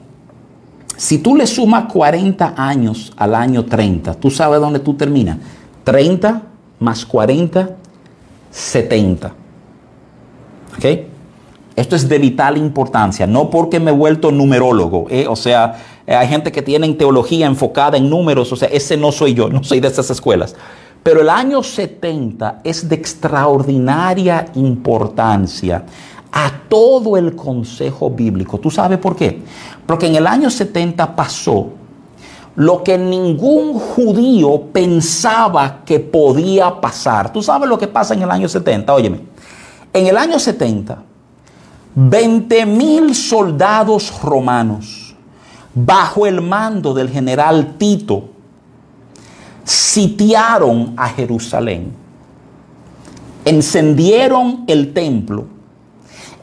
Si tú le sumas 40 años al año 30, ¿tú sabes dónde tú terminas? 30 más 40 70. ¿Ok? Esto es de vital importancia, no porque me he vuelto numerólogo, ¿eh? o sea, hay gente que tiene teología enfocada en números, o sea, ese no soy yo, no soy de esas escuelas. Pero el año 70 es de extraordinaria importancia a todo el consejo bíblico. ¿Tú sabes por qué? Porque en el año 70 pasó lo que ningún judío pensaba que podía pasar. ¿Tú sabes lo que pasa en el año 70? Óyeme, en el año 70, 20 mil soldados romanos, bajo el mando del general Tito, sitiaron a Jerusalén, encendieron el templo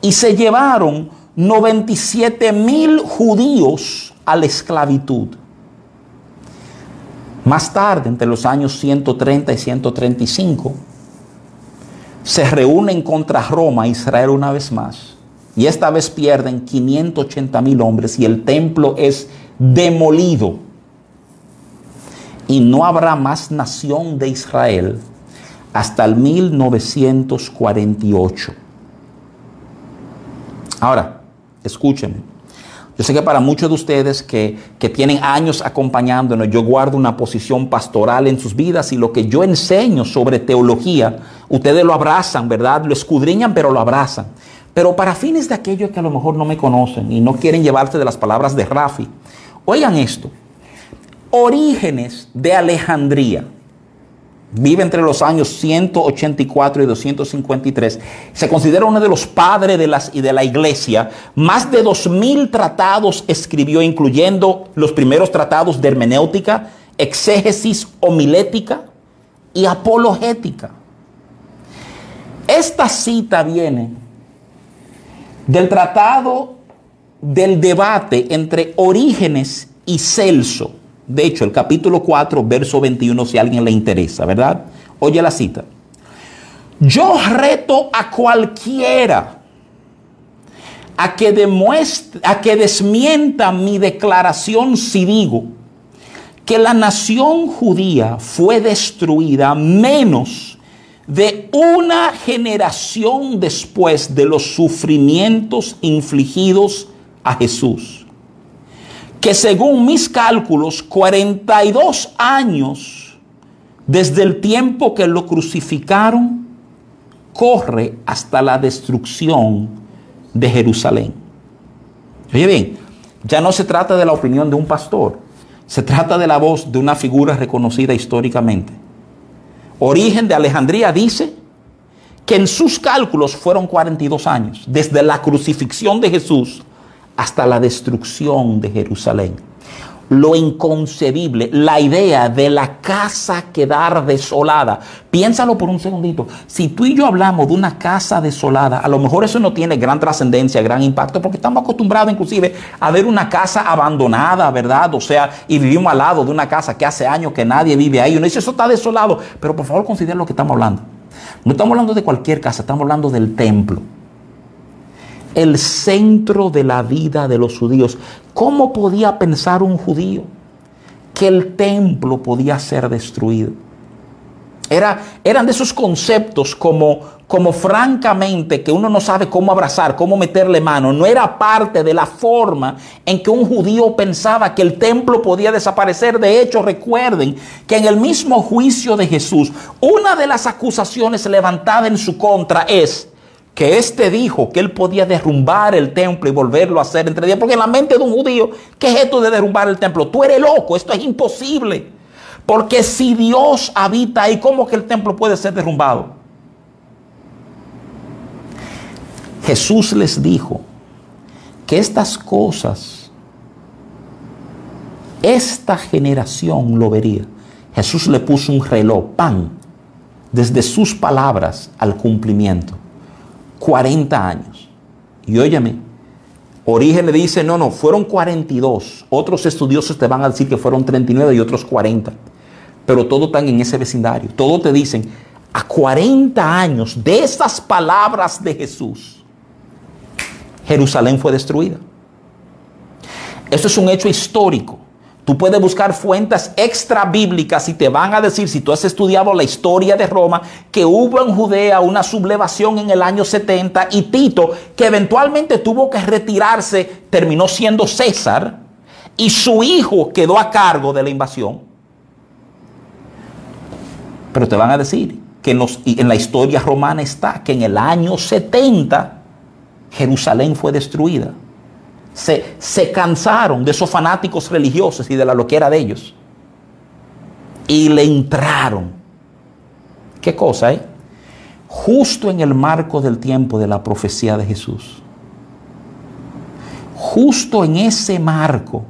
y se llevaron 97 mil judíos a la esclavitud. Más tarde, entre los años 130 y 135, se reúnen contra Roma, Israel una vez más. Y esta vez pierden 580 mil hombres y el templo es demolido. Y no habrá más nación de Israel hasta el 1948. Ahora, escúchenme. Yo sé que para muchos de ustedes que, tienen años acompañándonos, yo guardo una posición pastoral en sus vidas y lo que yo enseño sobre teología, ustedes lo abrazan, ¿verdad? Lo escudriñan, pero lo abrazan. Pero para fines de aquellos que a lo mejor no me conocen y no quieren llevarse de las palabras de Rafi, oigan esto. Orígenes de Alejandría vive entre los años 184 y 253, se considera uno de los padres de, las, y de la iglesia. Más de 2.000 tratados escribió, incluyendo los primeros tratados de hermenéutica, exégesis homilética y apologética. Esta cita viene del tratado del debate entre Orígenes y Celso de hecho, el capítulo 4, verso 21, si a alguien le interesa, ¿verdad? Oye la cita. Yo reto a cualquiera a que demuestre, a que desmienta mi declaración si digo que la nación judía fue destruida menos de una generación después de los sufrimientos infligidos a Jesús que según mis cálculos, 42 años desde el tiempo que lo crucificaron, corre hasta la destrucción de Jerusalén. Oye bien, ya no se trata de la opinión de un pastor, se trata de la voz de una figura reconocida históricamente. Origen de Alejandría dice que en sus cálculos fueron 42 años, desde la crucifixión de Jesús hasta la destrucción de Jerusalén. Lo inconcebible, la idea de la casa quedar desolada. Piénsalo por un segundito. Si tú y yo hablamos de una casa desolada, a lo mejor eso no tiene gran trascendencia, gran impacto, porque estamos acostumbrados inclusive a ver una casa abandonada, ¿verdad? O sea, y vivimos al lado de una casa que hace años que nadie vive ahí. Uno dice, eso está desolado. Pero por favor considera lo que estamos hablando. No estamos hablando de cualquier casa, estamos hablando del templo el centro de la vida de los judíos. ¿Cómo podía pensar un judío que el templo podía ser destruido? Era, eran de esos conceptos como, como francamente que uno no sabe cómo abrazar, cómo meterle mano. No era parte de la forma en que un judío pensaba que el templo podía desaparecer. De hecho, recuerden que en el mismo juicio de Jesús, una de las acusaciones levantadas en su contra es, que éste dijo que él podía derrumbar el templo y volverlo a hacer entre días. Porque en la mente de un judío, ¿qué es esto de derrumbar el templo? Tú eres loco, esto es imposible. Porque si Dios habita ahí, ¿cómo que el templo puede ser derrumbado? Jesús les dijo que estas cosas, esta generación lo vería. Jesús le puso un reloj, pan, desde sus palabras al cumplimiento. 40 años. Y óyeme, Origen le dice, no, no, fueron 42. Otros estudiosos te van a decir que fueron 39 y otros 40. Pero todos están en ese vecindario. Todos te dicen, a 40 años de esas palabras de Jesús, Jerusalén fue destruida. Esto es un hecho histórico. Tú puedes buscar fuentes extra bíblicas y te van a decir, si tú has estudiado la historia de Roma, que hubo en Judea una sublevación en el año 70 y Tito, que eventualmente tuvo que retirarse, terminó siendo César y su hijo quedó a cargo de la invasión. Pero te van a decir que en, en la historia romana está que en el año 70 Jerusalén fue destruida se, cansaron de esos fanáticos religiosos y de la loquera de ellos. Y le entraron. ¿Qué cosa, eh? Justo en el marco del tiempo de la profecía de Jesús. Justo en ese marco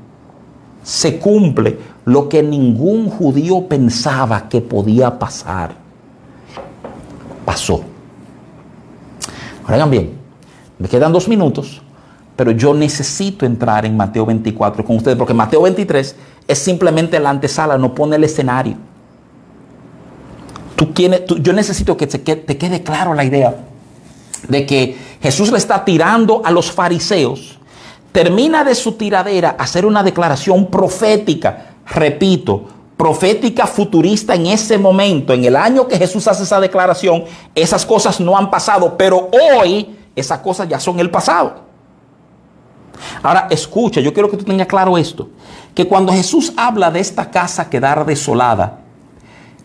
se cumple lo que ningún judío pensaba que podía pasar. Pasó. Oigan bien, me quedan dos minutos. Pero yo necesito entrar en Mateo 24 con ustedes, porque Mateo 23 es simplemente la antesala, no pone el escenario. Tú yo necesito que te, te quede claro la idea de que Jesús le está tirando a los fariseos, termina de su tiradera hacer una declaración profética, repito, profética futurista en ese momento, en el año que Jesús hace esa declaración, esas cosas no han pasado, pero hoy esas cosas ya son el pasado. Ahora, escucha, yo quiero que tú tengas claro esto, que cuando Jesús habla de esta casa quedar desolada,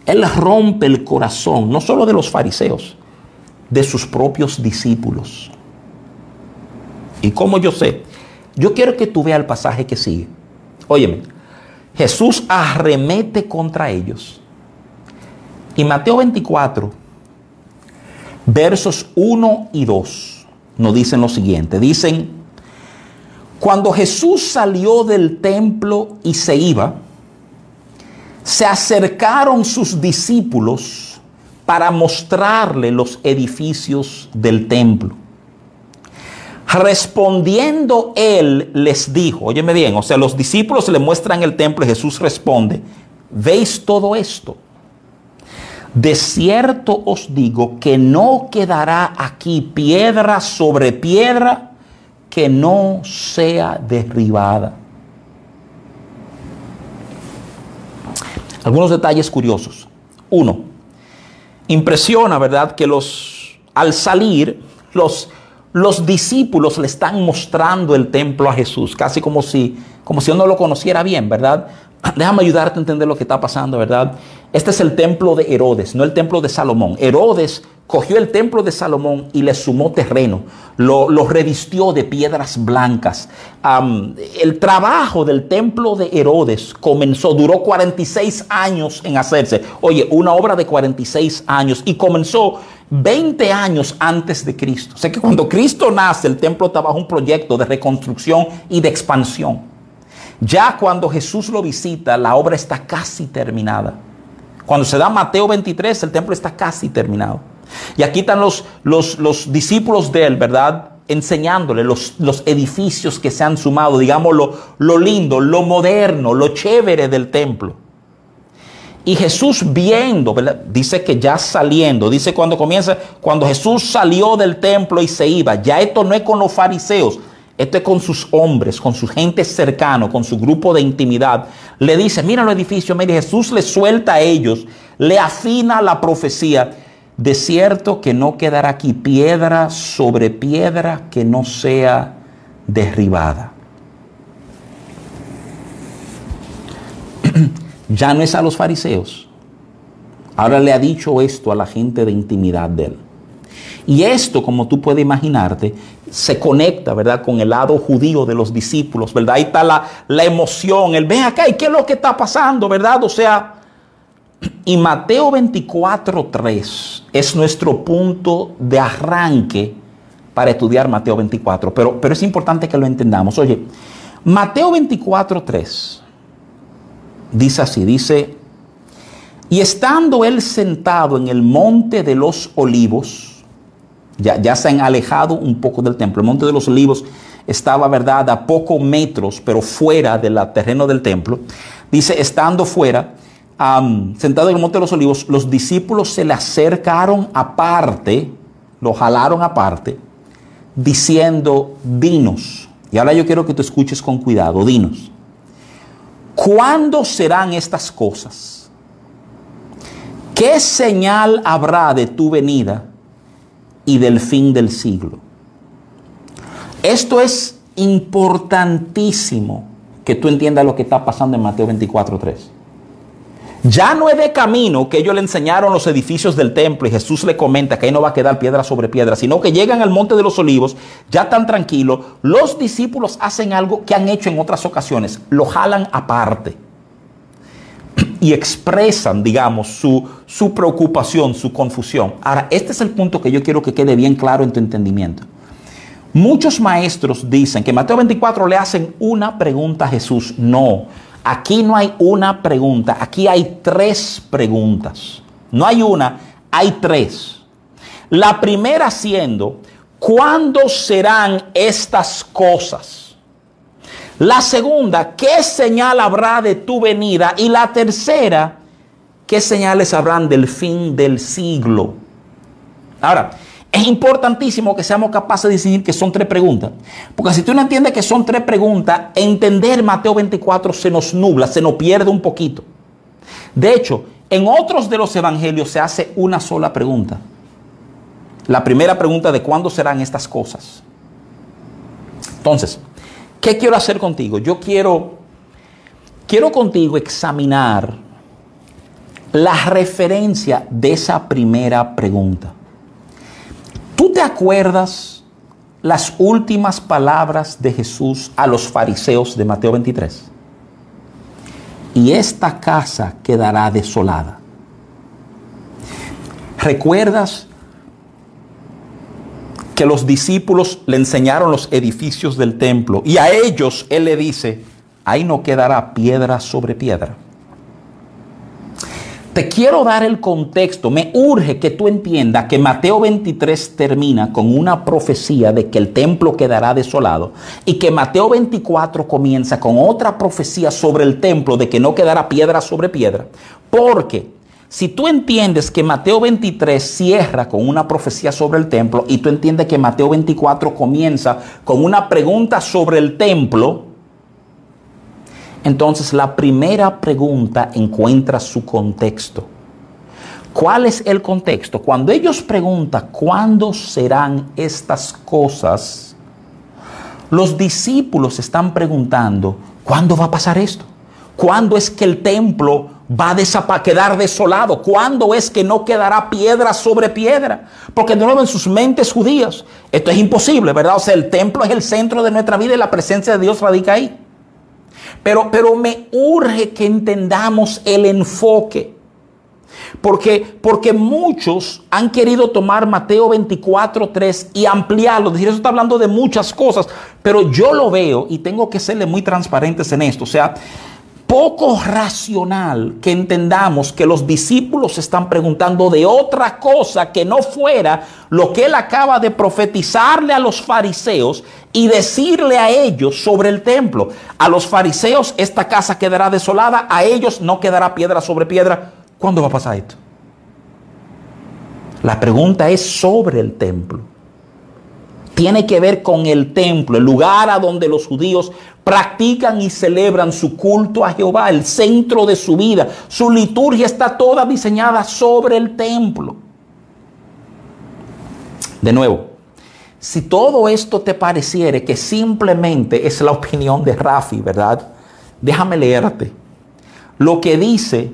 Él rompe el corazón, no solo de los fariseos, de sus propios discípulos. ¿Y cómo yo sé? Yo quiero que tú veas el pasaje que sigue. Óyeme, Jesús arremete contra ellos. Y Mateo 24, versos 1 y 2, nos dicen lo siguiente. Dicen, cuando Jesús salió del templo y se iba, se acercaron sus discípulos para mostrarle los edificios del templo. Respondiendo él les dijo, óyeme bien, o sea, los discípulos le muestran el templo y Jesús responde, ¿veis todo esto? De cierto os digo que no quedará aquí piedra sobre piedra que no sea derribada. Algunos detalles curiosos. Uno, impresiona, ¿verdad? Que los, al salir, los, los discípulos le están mostrando el templo a Jesús, casi como si, como si uno lo conociera bien, ¿verdad? Déjame ayudarte a entender lo que está pasando, ¿verdad? Este es el templo de Herodes, no el templo de Salomón. Herodes cogió el templo de Salomón y le sumó terreno, lo, revistió de piedras blancas. el trabajo del templo de Herodes comenzó, duró 46 años en hacerse. Oye, una obra de 46 años y comenzó 20 años antes de Cristo. O sea que cuando Cristo nace, el templo está bajo un proyecto de reconstrucción y de expansión. Ya cuando Jesús lo visita, la obra está casi terminada. Cuando se da Mateo 23, el templo está casi terminado. Y aquí están los, los, discípulos de él, ¿verdad? Enseñándole los, los, edificios que se han sumado, digamos, lo, lo lindo, lo moderno, lo chévere del templo. Y Jesús viendo, ¿verdad? dice que ya saliendo, dice cuando comienza, cuando Jesús salió del templo y se iba, ya esto no es con los fariseos, esto es con sus hombres, con su gente cercano, con su grupo de intimidad. Le dice, mira los edificios, Jesús le suelta a ellos, le afina la profecía. De cierto que no quedará aquí piedra sobre piedra que no sea derribada. ya no es a los fariseos. Ahora le ha dicho esto a la gente de intimidad de él. Y esto, como tú puedes imaginarte, se conecta, ¿verdad?, con el lado judío de los discípulos, ¿verdad? Ahí está la, la emoción, el ven acá, ¿y qué es lo que está pasando, ¿verdad? O sea, y Mateo 24.3 es nuestro punto de arranque para estudiar Mateo 24, pero, pero es importante que lo entendamos. Oye, Mateo 24.3 dice así, dice, y estando él sentado en el monte de los olivos, ya, se han alejado un poco del templo, el monte de los olivos estaba, ¿verdad?, a pocos metros, pero fuera del terreno del templo. Dice, estando fuera, sentado en el monte de los olivos, los discípulos se le acercaron aparte, lo jalaron aparte, diciendo, dinos. Y ahora yo quiero que tú escuches con cuidado, dinos. ¿Cuándo serán estas cosas? ¿Qué señal habrá de tu venida y del fin del siglo? Esto es importantísimo que tú entiendas lo que está pasando en Mateo 24.3. Ya no es de camino que ellos le enseñaron los edificios del templo y Jesús le comenta que ahí no va a quedar piedra sobre piedra, sino que llegan al monte de los olivos, ya tan tranquilos, los discípulos hacen algo que han hecho en otras ocasiones, lo jalan aparte y expresan, digamos, su, su preocupación, su confusión. Ahora, este es el punto que yo quiero que quede bien claro en tu entendimiento. Muchos maestros dicen que Mateo 24 le hacen una pregunta a Jesús. No, Aquí no hay una pregunta, aquí hay tres preguntas. No hay una, hay tres. La primera siendo, ¿cuándo serán estas cosas? La segunda, ¿qué señal habrá de tu venida? Y la tercera, ¿qué señales habrán del fin del siglo? Ahora, es importantísimo que seamos capaces de decir que son tres preguntas. Porque si tú no entiendes que son tres preguntas, entender Mateo 24 se nos nubla, se nos pierde un poquito. De hecho, en otros de los evangelios se hace una sola pregunta. La primera pregunta de cuándo serán estas cosas. Entonces, ¿qué quiero hacer contigo? Yo quiero, quiero contigo examinar la referencia de esa primera pregunta. ¿Tú te acuerdas las últimas palabras de Jesús a los fariseos de Mateo 23? Y esta casa quedará desolada. ¿Recuerdas que los discípulos le enseñaron los edificios del templo y a ellos Él le dice, ahí no quedará piedra sobre piedra? Te quiero dar el contexto. Me urge que tú entiendas que Mateo 23 termina con una profecía de que el templo quedará desolado y que Mateo 24 comienza con otra profecía sobre el templo de que no quedará piedra sobre piedra. Porque si tú entiendes que Mateo 23 cierra con una profecía sobre el templo y tú entiendes que Mateo 24 comienza con una pregunta sobre el templo, entonces la primera pregunta encuentra su contexto. ¿Cuál es el contexto? Cuando ellos preguntan cuándo serán estas cosas, los discípulos están preguntando, ¿cuándo va a pasar esto? ¿Cuándo es que el templo va a quedar desolado? ¿Cuándo es que no quedará piedra sobre piedra? Porque de nuevo en sus mentes judías, esto es imposible, ¿verdad? O sea, el templo es el centro de nuestra vida y la presencia de Dios radica ahí. Pero, pero me urge que entendamos el enfoque. Porque, porque muchos han querido tomar Mateo 24, 3 y ampliarlo. decir, eso está hablando de muchas cosas, pero yo lo veo y tengo que serle muy transparentes en esto. O sea, poco racional que entendamos que los discípulos están preguntando de otra cosa que no fuera lo que él acaba de profetizarle a los fariseos y decirle a ellos sobre el templo. A los fariseos esta casa quedará desolada, a ellos no quedará piedra sobre piedra. ¿Cuándo va a pasar esto? La pregunta es sobre el templo tiene que ver con el templo, el lugar a donde los judíos practican y celebran su culto a Jehová, el centro de su vida. Su liturgia está toda diseñada sobre el templo. De nuevo, si todo esto te pareciere que simplemente es la opinión de Rafi, ¿verdad? Déjame leerte. Lo que dice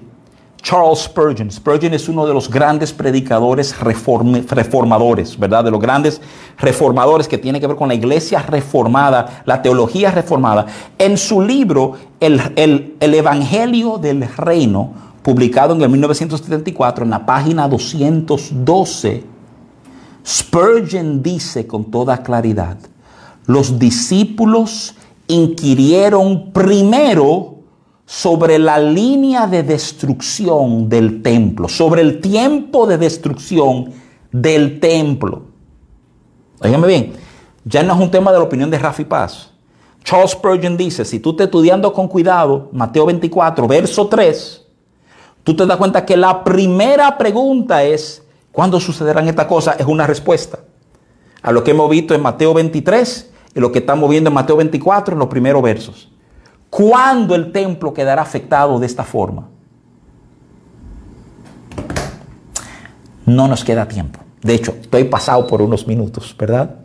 Charles Spurgeon. Spurgeon es uno de los grandes predicadores reformadores, ¿verdad? De los grandes reformadores que tiene que ver con la iglesia reformada, la teología reformada. En su libro, El, el Evangelio del Reino, publicado en el 1974, en la página 212, Spurgeon dice con toda claridad, los discípulos inquirieron primero sobre la línea de destrucción del templo, sobre el tiempo de destrucción del templo. Óigame bien, ya no es un tema de la opinión de Rafi Paz. Charles Spurgeon dice, si tú estás estudiando con cuidado, Mateo 24, verso 3, tú te das cuenta que la primera pregunta es, ¿cuándo sucederán estas cosas? Es una respuesta a lo que hemos visto en Mateo 23 y lo que estamos viendo en Mateo 24 en los primeros versos. ¿Cuándo el templo quedará afectado de esta forma? No nos queda tiempo. De hecho, estoy pasado por unos minutos, ¿verdad?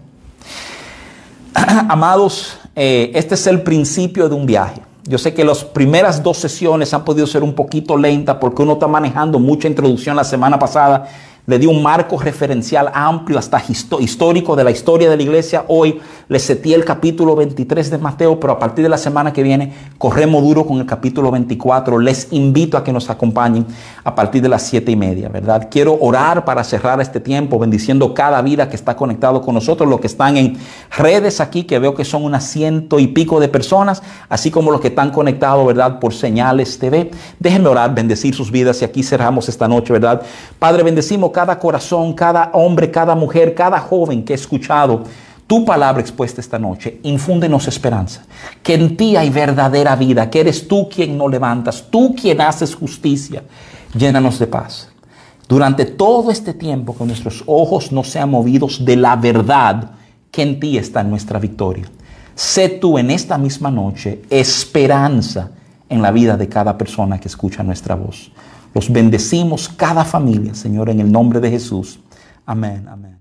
Amados, eh, este es el principio de un viaje. Yo sé que las primeras dos sesiones han podido ser un poquito lentas porque uno está manejando mucha introducción la semana pasada le dio un marco referencial amplio, hasta histórico de la historia de la iglesia. Hoy les setí el capítulo 23 de Mateo, pero a partir de la semana que viene corremos duro con el capítulo 24. Les invito a que nos acompañen a partir de las siete y media, ¿verdad? Quiero orar para cerrar este tiempo, bendiciendo cada vida que está conectado con nosotros, los que están en redes aquí, que veo que son unas ciento y pico de personas, así como los que están conectados, ¿verdad? Por señales TV. Déjenme orar, bendecir sus vidas y aquí cerramos esta noche, ¿verdad? Padre, bendecimos cada corazón, cada hombre, cada mujer, cada joven que ha escuchado tu palabra expuesta esta noche. Infúndenos esperanza, que en ti hay verdadera vida, que eres tú quien nos levantas, tú quien haces justicia. Llénanos de paz. Durante todo este tiempo que nuestros ojos no sean movidos de la verdad, que en ti está nuestra victoria. Sé tú en esta misma noche esperanza en la vida de cada persona que escucha nuestra voz. Los bendecimos cada familia, Señor, en el nombre de Jesús. Amén, amén.